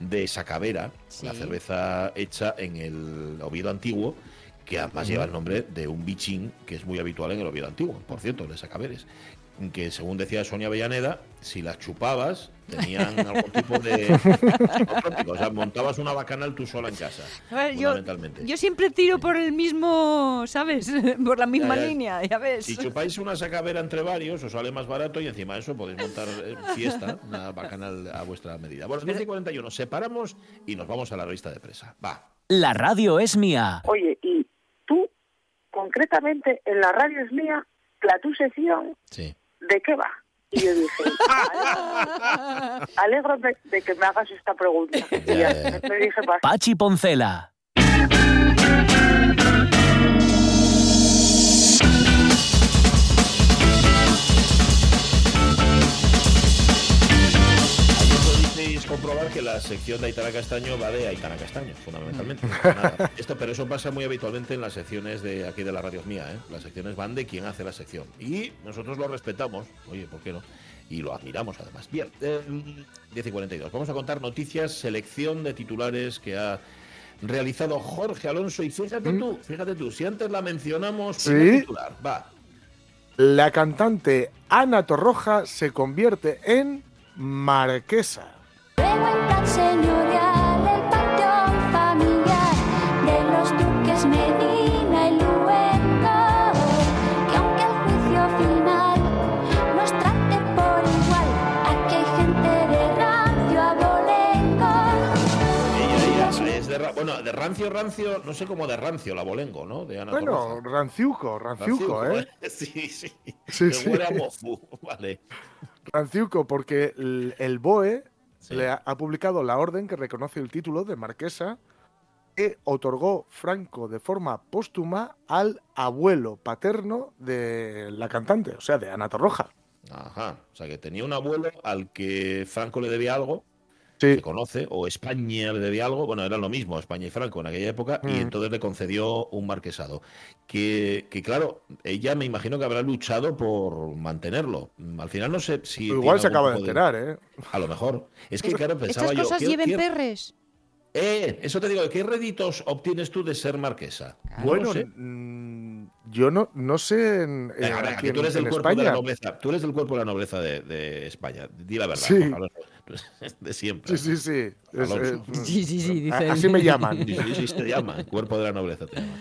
de Sacavera, Sí. la cerveza hecha en el Oviedo Antiguo, que además lleva el nombre de un bichín que es muy habitual en el Oviedo Antiguo, por cierto, de Sacaveres. Que según decía Sonia Avellaneda, si las chupabas, tenían algún tipo de. O sea, montabas una bacanal tú sola en casa. A ver, yo, fundamentalmente. yo siempre tiro por el mismo, ¿sabes? Por la misma Ya, ya. línea, ya ves. Si chupáis una sacavera entre varios, os sale más barato y encima de eso podéis montar eh, fiesta, una bacanal a vuestra medida. Bueno, 10 y 41, separamos y nos vamos a la revista de presa. Va. La radio es mía. Oye, y tú, concretamente, en la radio es mía, la tu sección, Sí. ¿De qué va? Y yo dije, "Ale- alegro de, de que me hagas esta pregunta. Y Ya, me dije, "Pas- Pachi Poncela. Ayer lo dice sección de Aitana Castaño va de Aitana Castaño, fundamentalmente. Nada. Esto, pero eso pasa muy habitualmente en las secciones de aquí de la radio mía, ¿eh? Las secciones van de quien hace la sección. Y nosotros lo respetamos, oye, ¿por qué no? Y lo admiramos además. Bien, eh, 10 y 42. Vamos a contar noticias, selección de titulares que ha realizado Jorge Alonso. Y fíjate tú, fíjate tú, si antes la mencionamos, Sí. titular, va. La cantante Ana Torroja se convierte en marquesa. Bueno, de rancio, rancio, no sé cómo de rancio, la bolengo, ¿no? De Ana Bueno, ranciuco, ranciuco, ¿eh? Sí, sí. Sí, sí. mofu, vale. Ranciuco, porque el, el BOE Sí. le ha, ha publicado la orden que reconoce el título de marquesa que otorgó Franco de forma póstuma al abuelo paterno de la cantante, o sea, de Ana Torroja. Ajá. O sea, que tenía un abuelo al que Franco le debía algo, Sí, se conoce, o España le debía algo, bueno, era lo mismo, España y Franco en aquella época, y Mm. entonces le concedió un marquesado. Que, que, claro, ella me imagino que habrá luchado por mantenerlo. Al final no sé si. igual se acaba de enterar, ¿eh? A lo mejor. Es que, claro, pensaba Estas yo. cosas ¿qué- lleven qué- perres. Eh, eso te digo, ¿qué réditos obtienes tú de ser marquesa? Bueno, sé. mm, yo no, no sé en, en- aquí que tú en- eres del en cuerpo de la nobleza. Tú eres del cuerpo de la nobleza de, de España. Di la verdad. Sí. De siempre. Sí, sí, sí. Es, eh, Sí, sí, sí, dice a- él. Así me llaman. Sí, sí, sí, te llama. Cuerpo de la nobleza te llama.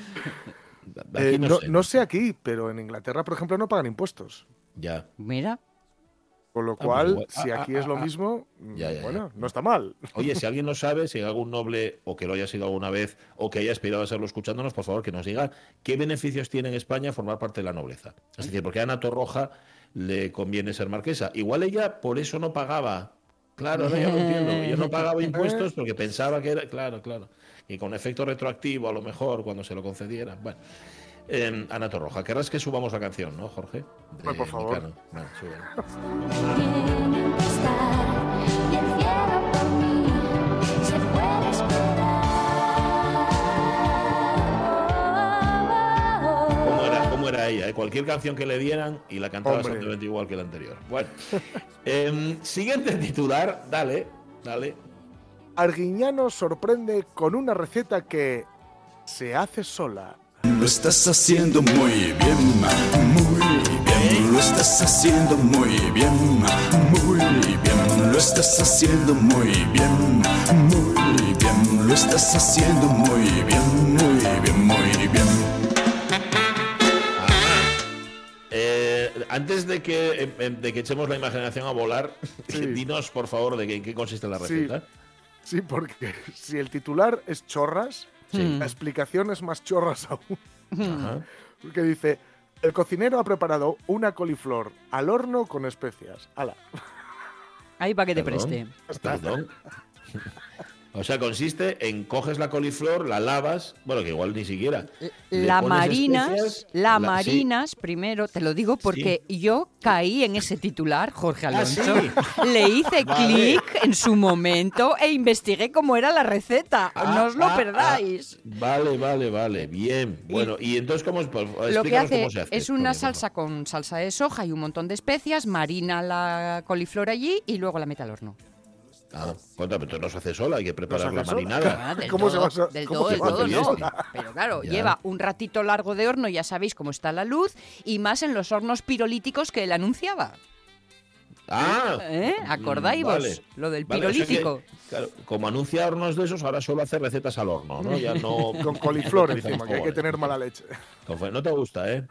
Aquí Eh, no, no, sé. no sé aquí, pero en Inglaterra, por ejemplo, no pagan impuestos. Ya. Mira. Con lo pues cual, si ah, aquí ah, es lo ah, mismo, Ya, ya, ya. bueno, no está mal. Oye, si alguien no sabe, si hay algún noble o que lo haya sido alguna vez o que haya aspirado a serlo escuchándonos, por favor, que nos diga qué beneficios tiene en España formar parte de la nobleza. Es decir, porque a Ana Torroja le conviene ser marquesa. Igual ella por eso no pagaba. Claro, ahora ya lo entiendo. Ella no pagaba impuestos porque pensaba que era. Claro, claro. Y con efecto retroactivo, a lo mejor, cuando se lo concediera. Bueno. Eh, Ana Torroja, querrás que subamos la canción, ¿no, Jorge? Pues, por De favor. Vale, ella? eh? Cualquier canción que le dieran y la cantaba Hombre. exactamente igual que la anterior. Bueno, Em, siguiente titular, dale, dale. Arguiñano sorprende con una receta que se hace sola. Lo estás haciendo muy bien, muy bien. Lo estás haciendo muy bien, muy bien. Lo estás haciendo muy bien, muy bien. Lo estás haciendo muy bien, muy bien, antes de que, em, em, de que echemos la imaginación a volar, Sí. dinos por favor de qué, en qué consiste la Sí. receta. Sí, porque si el titular es chorras, Sí. la explicación es más chorras aún. Ajá. Porque dice, el cocinero ha preparado una coliflor al horno con especias. ¡Hala! Ahí para que te preste. Perdón. O sea, consiste en coges la coliflor, la lavas, bueno, que igual ni siquiera. le La marinas, especias, la marinas, primero, te lo digo porque yo caí en ese titular, Jorge Ah, Alonso. sí. Le hice Vale. clic en su momento e investigué cómo era la receta. Ah, no os lo ah, perdáis. Vale, vale, vale. Bien. Bueno, y entonces, ¿cómo, es? Pues, Lo que hace cómo se hace? es una salsa con salsa de soja y un montón de especias, marina la coliflor allí y luego la mete al horno. Ah, contra, pero no se hace sola, hay que preparar la marinada. Ah, del ¿Cómo se todo, va a- del cómo todo, se del todo no. Pero claro, Ya. lleva un ratito largo de horno, ya sabéis cómo está la luz, y más en los hornos pirolíticos que él anunciaba. Ah, ¿Eh? ¿Acordáis vos? Lo del Vale, claro, como anuncia hornos de esos, ahora solo hace recetas al horno, ¿no? Ya no. Con coliflor encima, que hay que tener mala leche. No te gusta, ¿eh?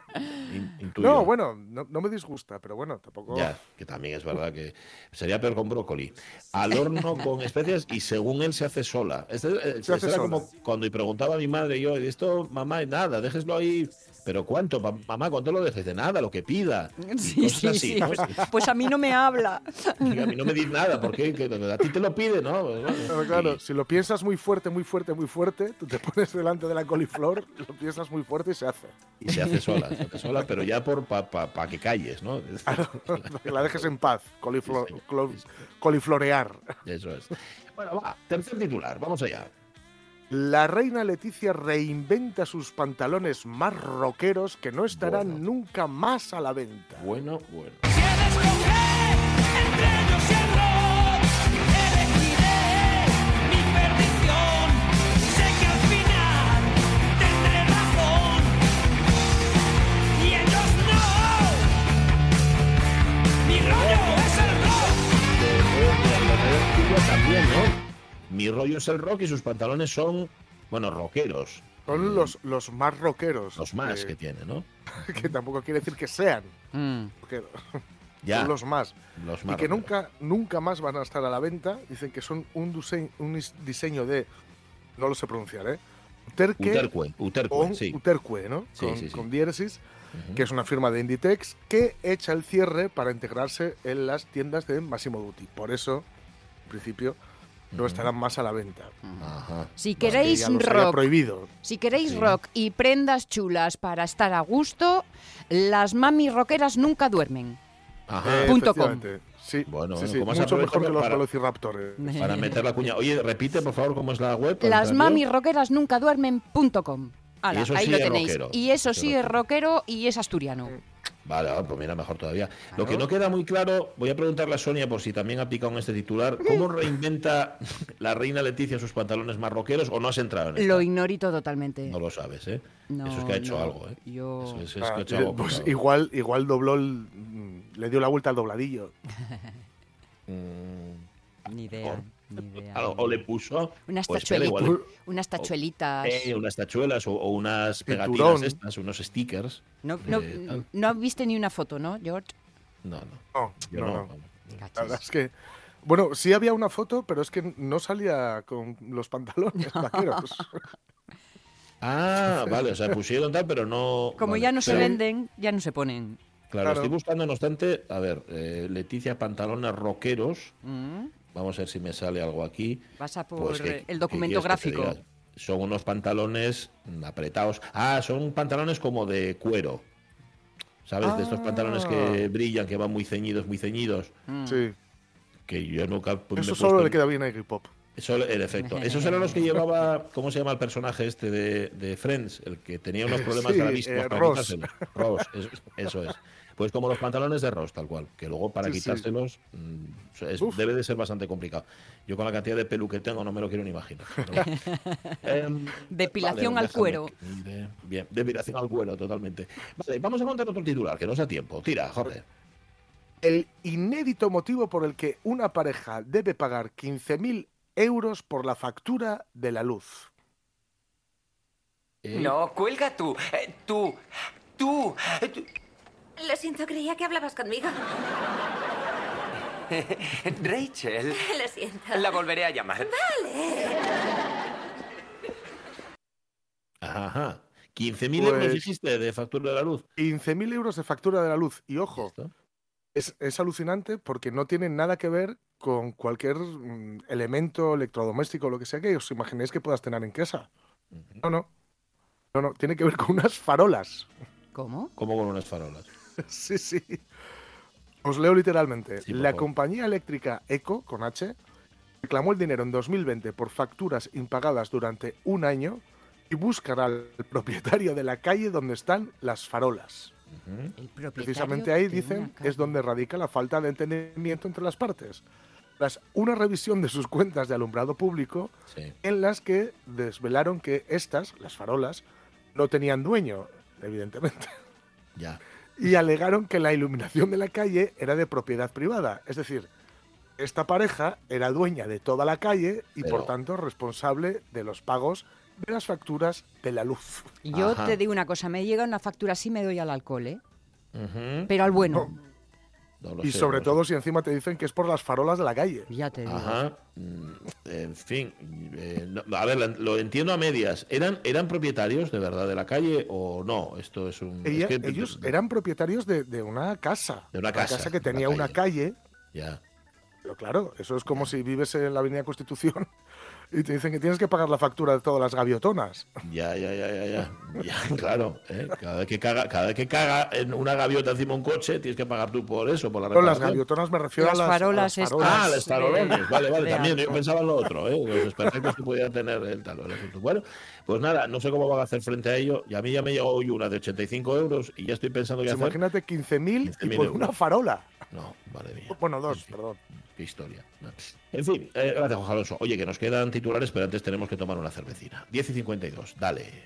Intuyo. No, bueno, no, no me disgusta, pero bueno, tampoco... Ya, que también es verdad que sería peor con brócoli. Al horno con especias y según él se hace sola. Este, eh, Se hace era sola. como cuando y preguntaba a mi madre, yo, esto, mamá, nada, déjeslo ahí. ¿Pero cuánto, mamá? ¿Cuánto lo dejes? De nada, lo que pida. Y Sí, sí, así, sí. ¿no? Pues, pues a mí no me habla. Y a mí no me dices nada, porque a ti te lo pide, ¿no? Pues bueno, Pero claro, si lo piensas muy fuerte, muy fuerte, muy fuerte, tú te pones delante de la coliflor, lo piensas muy fuerte y se hace. Y se hace sola, se hace sola pero ya por para que calles, ¿no? que la dejes en paz, coliflo- clo- coliflorear. Eso es. Bueno, va, tercer titular, vamos allá. La reina Leticia reinventa sus pantalones más rockeros que no estarán Bueno. nunca más a la venta. Bueno, bueno. También, ¿no? Mi rollo es el rock y sus pantalones son, bueno, rockeros. Son los, los más rockeros. Los más que, que tiene, ¿no? que tampoco quiere decir que sean Mm. rockeros. Ya, Son los más. los Y más que rockeros. nunca, nunca más van a estar a la venta. Dicen que son un, duse- un is- diseño de. No lo sé pronunciar, ¿eh? Uterque Uterque, Uterque, sí. Uterque, ¿no? Sí, con, sí, sí. con diéresis, que es una firma de Inditex que echa el cierre para integrarse en las tiendas de Massimo Dutti. Por eso, principio, no estarán más a la venta. Ajá. Si Que queréis rock, prohibido. si queréis Sí. rock y prendas chulas para estar a gusto, las mami rockeras nunca duermen. Ajá. Eh, Punto com. Sí, Bueno, sí, sí, ¿cómo mucho mejor que los para- velociraptores. Para meter la cuña. Oye, repite, por favor, cómo es la web. Las mami rockeras nunca duermen.com. Ala, Y eso ahí sí lo tenéis. rockero. Y eso sí es es rockero y es asturiano. Vale, ah, pues mira, mejor todavía. Lo que no queda muy claro, voy a preguntarle a Sonia por si también ha picado en este titular, ¿cómo reinventa la reina Leticia sus pantalones más rockeros o no has entrado en Lo esta? ignorito totalmente. No lo sabes, ¿eh? No, Eso es que ha hecho no, algo, ¿eh? Yo... Eso es, es Ah, que ha hecho algo pues igual, igual dobló el- le dio la vuelta al dobladillo. Mm, Ni idea, ni idea. algo- o le puso Unas o tachuelitas. igual- Unas tachuelitas. eh, unas tachuelas o, o unas pegatinas estas, unos stickers. No, no, eh, tal. no viste ni una foto, ¿no, George? No, no. No, Yo no, no. no. La verdad es que. Bueno, sí había una foto, pero es que no salía con los pantalones vaqueros. Ah, vale, o sea, pusieron tal, pero no. Como vale. ya no se venden, ya no se ponen. Claro, Claro. estoy buscando, no obstante, a ver, eh, Leticia Pantalones Roqueros. Mm. Vamos a ver si me sale algo aquí. Vas a por Pues, ¿qué- el documento gráfico. Son unos pantalones apretados. Ah, son pantalones como de cuero. ¿Sabes? De estos pantalones que Ah. brillan, que van muy ceñidos, muy ceñidos. Mm. Sí. Que yo nunca pues, Eso solo le en- queda bien a Iggy Pop. Eso, en efecto. Esos eran los que llevaba, ¿cómo se llama el personaje este de, de Friends? El que tenía unos problemas Sí, gravísimos eh, para Ross. quitárselo. Ross, eso, eso es. Pues como los pantalones de Ross, tal cual. Que luego para Sí, quitárselos mm, es- debe de ser bastante complicado. Yo con la cantidad de pelu que tengo no me lo quiero ni imaginar. Em, Depilación vale, al déjame cuero. de- bien, depilación al cuero, totalmente. Vale, vamos a contar otro titular, que no sea tiempo. Tira, Jorge. El inédito motivo por el que una pareja debe pagar 15.000 euros por la factura de la luz. Eh, No, cuelga tú. Eh, tú. Tú. eh, tú. Lo siento, creía que hablabas conmigo. Rachel. Lo siento. La volveré a llamar. Ajá, ajá. 15.000 Pues- euros dijiste de factura de la luz. 15.000 euros de factura de la luz. Y ojo, es, es alucinante porque no tiene nada que ver con cualquier mm, elemento electrodoméstico o lo que sea que os imaginéis que puedas tener en casa. No, no. No, no. Tiene que ver con unas farolas. ¿Cómo? Como con unas farolas. Sí, sí. Os leo literalmente. Sí, la compañía eléctrica ECO, con H, reclamó el dinero en 2020 por facturas impagadas durante un año y buscará al propietario de la calle donde están las farolas. Precisamente ahí dicen es donde radica la falta de entendimiento entre las partes. Tras una revisión de sus cuentas de alumbrado público, Sí. en las que desvelaron que estas, las farolas, no tenían dueño, evidentemente Ya. Y alegaron que la iluminación de la calle era de propiedad privada. Es decir, esta pareja era dueña de toda la calle y Pero- por tanto responsable de los pagos de las facturas de la luz. Yo Ajá. te digo una cosa, me llega una factura así me doy al alcohol, ¿eh? Pero al bueno. No lo Y sé, sobre no todo si encima te dicen que es por las farolas de la calle. Ya te digo. Ajá. Mm, En fin. eh, no, a ver, lo entiendo a medias. ¿Eran, ¿Eran propietarios de verdad de la calle o no? Esto es un. es que- ellos eran propietarios de, de una casa. De una casa, que una tenía una calle. Ya. Pero claro, eso es como si vives en la Avenida Constitución Y te dicen que tienes que pagar la factura de todas las gaviotonas. Ya, ya, ya, ya, ya. Ya, claro. ¿eh? Cada vez que caga, cada vez que caga en una gaviota encima de un coche, tienes que pagar tú por eso, por la No, las reparación. gaviotonas me refiero Las a las farolas a las estas. Ah, los tarolones. Vale, vale, también. Yo pensaba en lo otro, ¿eh? los desperfectos que podía tener el talón. el asunto. Bueno, pues nada, no sé cómo van a hacer frente a ello. Y a mí ya me llegó hoy una de 85 euros y ya estoy pensando qué Pues hacer. imagínate 15.000 y 15.000 por euros. una farola. No, madre mía. Bueno, dos, perdón. Qué historia. En fin, eh, gracias, Juan Alonso. Oye, que nos quedan titulares, pero antes tenemos que tomar una cervecina. 10 y 52, dale.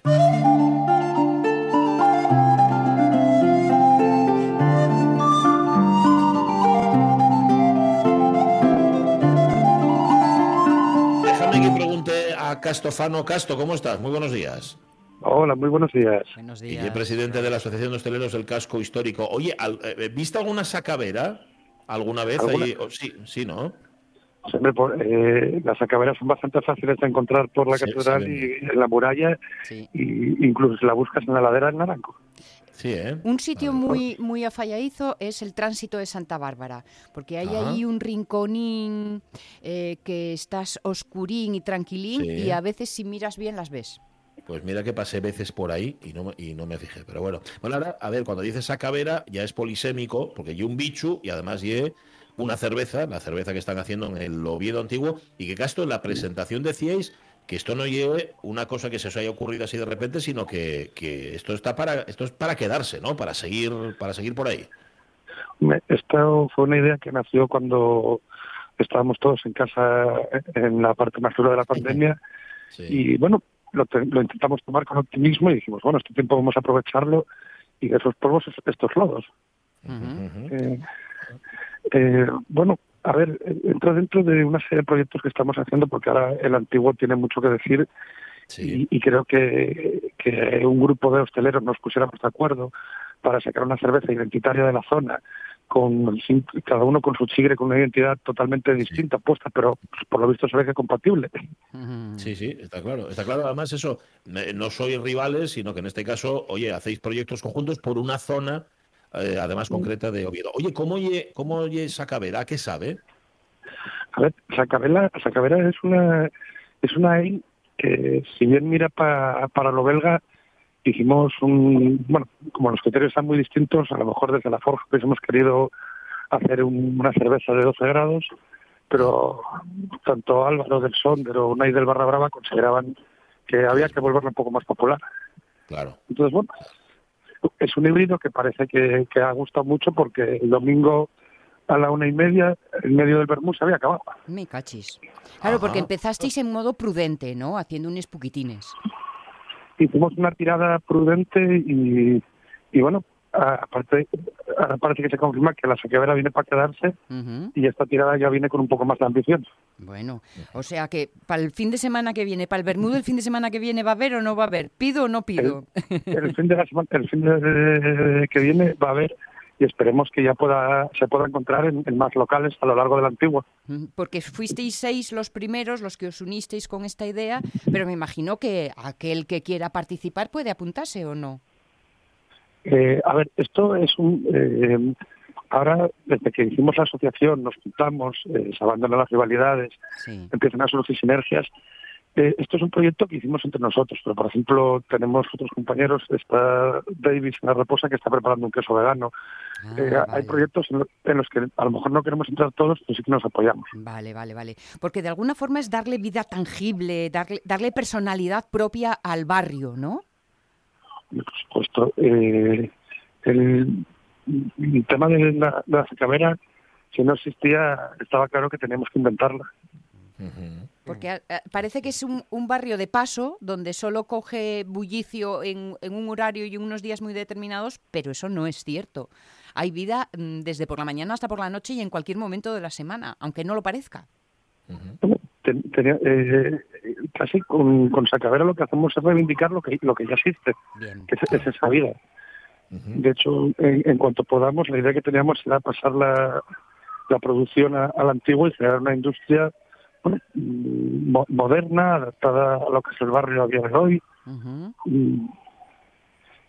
Déjame que pregunte a Castofano Casto, ¿cómo estás? Muy buenos días. Hola, muy buenos días. Buenos Y días. presidente de la Asociación de Hosteleros del Casco Histórico. Oye, al- eh, ¿viste alguna sacavera alguna vez ¿Alguna? allí? Oh, sí, sí, ¿no? Siempre por, eh, las acaberas son bastante fáciles de encontrar por la Sí, catedral sí, y en la muralla, Sí. y incluso si la buscas en la ladera del Naranco. Sí, ¿eh? Un sitio muy, muy afalladizo es el tránsito de Santa Bárbara, porque hay Ajá. ahí un rinconín eh, que estás oscurín y tranquilín Sí. y a veces si miras bien las ves. Pues mira que pasé veces por ahí y no, me- y no me fijé. Pero bueno, bueno ahora, a ver, cuando dices sacavera ya es polisémico, porque yo un bichu y además lleve una cerveza, la cerveza que están haciendo en el Oviedo antiguo, y que Castro en la presentación decíais que esto no lleve una cosa que se os haya ocurrido así de repente, sino que, que esto está para esto es para quedarse, ¿no? Para seguir para seguir por ahí. Esta fue una idea que nació cuando estábamos todos en casa en la parte más dura de la pandemia Sí. y bueno, lo, lo intentamos tomar con optimismo y dijimos, bueno, este tiempo vamos a aprovecharlo y de esos polvos es- estos lodos. Eh, eh, bueno, a ver, entra dentro de una serie de proyectos que estamos haciendo porque ahora el antiguo tiene mucho que decir Sí. y, y creo que, que un grupo de hosteleros nos pusiéramos de acuerdo para sacar una cerveza identitaria de la zona con cada uno con su chigre con una identidad totalmente distinta puesta pero pues, por lo visto se ve que compatible Ujú. Sí, sí, está claro. Está claro, además eso, no sois rivales, sino que en este caso, oye, hacéis proyectos conjuntos por una zona, eh, además concreta de Oviedo. Oye, ¿cómo oye, cómo oye Sacavera? ¿Qué sabe? A ver, Sacabela, Sacabera es una es una que si bien mira pa- para lo belga, hicimos un bueno, como los criterios están muy distintos, a lo mejor desde la Forja pues hemos querido hacer un- una cerveza de 12 grados, pero tanto Álvaro del Sonder o Nay del Barra Brava consideraban que había que volverla un poco más popular. Claro. Entonces, bueno, es un híbrido que parece que, que ha gustado mucho porque el domingo a la una y media, en medio del Bermú, se había acabado. Me cachis. Claro, porque empezasteis en modo prudente, ¿no? Haciendo unos poquitines. Hicimos una tirada prudente y, y bueno, aparte, ahora parece que se confirma que la saquevera viene para quedarse y esta tirada ya viene con un poco más de ambición. Bueno, o sea que para el fin de semana que viene, para el Bermudo el fin de semana que viene, ¿va a haber o no va a haber? ¿Pido o no pido? El fin de la semana, el fin de, que viene va a haber y esperemos que ya pueda se pueda encontrar en, en más locales a lo largo del antiguo. Mm, Porque fuisteis seis los primeros, los que os unisteis con esta idea, pero me imagino que aquel que quiera participar puede apuntarse o no. Eh, a ver, esto es un... eh, ahora, desde que hicimos la asociación, nos juntamos, eh, se abandonan las rivalidades, Sí. empiezan a surgir sinergias. Eh, esto es un proyecto que hicimos entre nosotros, pero por ejemplo tenemos otros compañeros, está Davis en la reposa que está preparando un queso vegano. Ah, Eh, Hay proyectos en, lo- en los que a lo mejor no queremos entrar todos, pero sí que nos apoyamos. Vale, vale, vale. Porque de alguna forma es darle vida tangible, darle, darle personalidad propia al barrio, ¿no? Por supuesto, eh, el, el tema de la, de la sacavera, si no existía, estaba claro que teníamos que inventarla. Ujú. Porque a- a- parece que es un, un barrio de paso donde solo coge bullicio en, en un horario y en unos días muy determinados, pero eso no es cierto. Hay vida mm, desde por la mañana hasta por la noche y en cualquier momento de la semana, aunque no lo parezca. Ten- tenía- eh, casi con, con Sacavera lo que hacemos es reivindicar lo que, lo que ya existe, Bien. que es, es esa vida. De hecho, en, en cuanto podamos, la idea que teníamos era pasar la, la producción a, a la antigua y crear una industria bueno, mm, mo- moderna, adaptada a lo que es el barrio a día de hoy. Ujú. Y,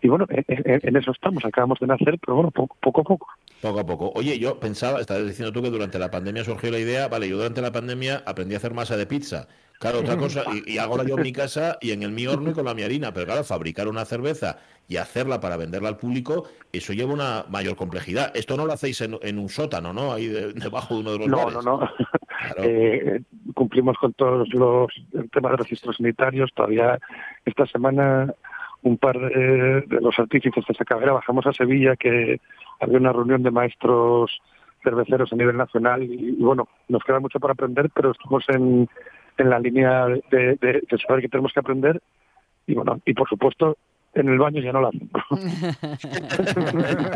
y bueno, en, en- en eso estamos, acabamos de nacer, pero bueno, poco, poco a poco. Poco a poco. Oye, yo pensaba, estabas diciendo tú que durante la pandemia surgió la idea, vale, yo durante la pandemia aprendí a hacer masa de pizza. Claro, otra cosa, y, y hago yo en mi casa y en el mi horno y con la mi harina, pero claro, fabricar una cerveza y hacerla para venderla al público, eso lleva una mayor complejidad. Esto no lo hacéis en, en un sótano, ¿no? Ahí de- debajo de uno de los No, bares. no, no. Eh, cumplimos con todos los el tema de registros sanitarios. Todavía esta semana un par de, de los artífices de Sacavera bajamos a Sevilla que había una reunión de maestros cerveceros a nivel nacional y, y, bueno, nos queda mucho por aprender, pero estamos en, en la línea de, de- de saber que tenemos que aprender y bueno, y por supuesto en el baño ya no la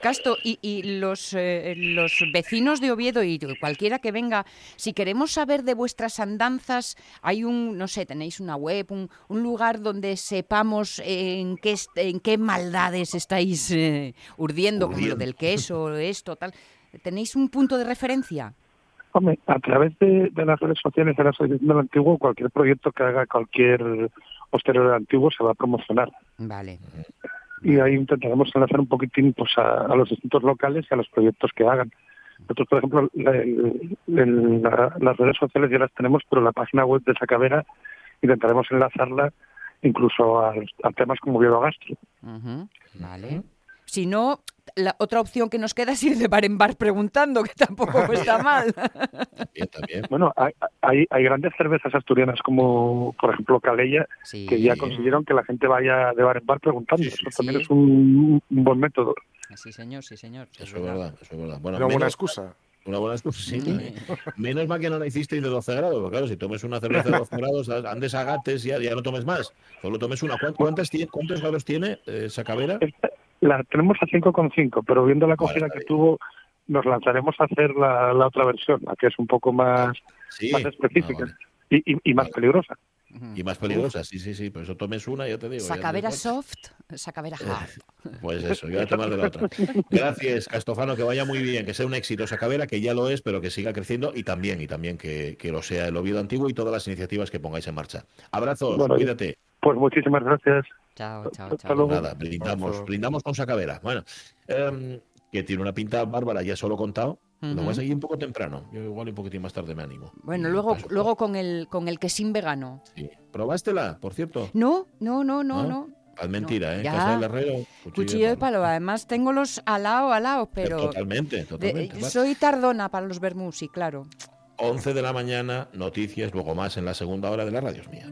Casto, y, y los, eh, los vecinos de Oviedo y cualquiera que venga, si queremos saber de vuestras andanzas, hay un, no sé, tenéis una web, un, un lugar donde sepamos en qué, en qué maldades estáis eh, urdiendo, como lo del queso, esto, tal. ¿Tenéis un punto de referencia? Hombre, a través de, de las redes sociales de la Asociación del Antiguo, cualquier proyecto que haga cualquier hostelero del Antiguo se va a promocionar. Vale. Y ahí intentaremos enlazar un poquitín pues, a, a los distintos locales y a los proyectos que hagan. Nosotros, por ejemplo, la- el- el- la- las redes sociales ya las tenemos, pero la página web de Sacavera intentaremos enlazarla incluso a, a temas como Biodogastro. Ujú, Vale. Si no, la otra opción que nos queda es ir de bar en bar preguntando, que tampoco está mal. Bueno, hay, hay, hay grandes cervezas asturianas como, por ejemplo, Calella, que ya consiguieron que la gente vaya de bar en bar preguntando. Eso también es un, un buen método. Sí, señor, sí, señor. Eso es verdad, eso es verdad. Bueno, Una buena excusa. Una buena excusa, sí. Menos mal que no la hicisteis de 12 grados, porque claro, si tomes una cerveza de 12 grados, andes a gates y ya, ya no tomes más. Solo tomes una. ¿Cuán- ¿Cuántas tiene, ¿Cuántos grados tiene eh, esa cabera? La tenemos a 5,5, pero viendo la acogida que tuvo, nos lanzaremos a hacer la, la otra versión, la que es un poco más, Sí. más específica y, y- y más peligrosa. Y más peligrosa, sí, sí, sí. Por eso tomes una, ya te digo. Sacavera te- soft, sacavera hard. Pues eso, yo voy a tomar de la otra. Gracias, Castofano, que vaya muy bien, que sea un éxito esa cabera, que ya lo es, pero que siga creciendo y también, y también que, que lo sea el Oviedo Antiguo y todas las iniciativas que pongáis en marcha. Abrazos, Bueno, cuídate. Pues muchísimas gracias. Chao, chao, Hasta luego. Nada, brindamos, brindamos con Sacavera. Bueno, em, que tiene una pinta bárbara, ya solo contado. Lo vas a ir un poco temprano. Yo igual un poquitín más tarde me animo. Bueno, luego, luego con el con el quesín vegano. ¿Probástela, por cierto? No, no, no, no, ¿No? no. Es mentira, ¿eh? Ya. Casa del herrero, Cuchillo de palo. Además tengo los al lado, al lado, pero Totalmente, de- totalmente. Va. soy tardona para los vermús, sí, claro. 11 de la mañana, noticias, luego más en la segunda hora de la radio es mía.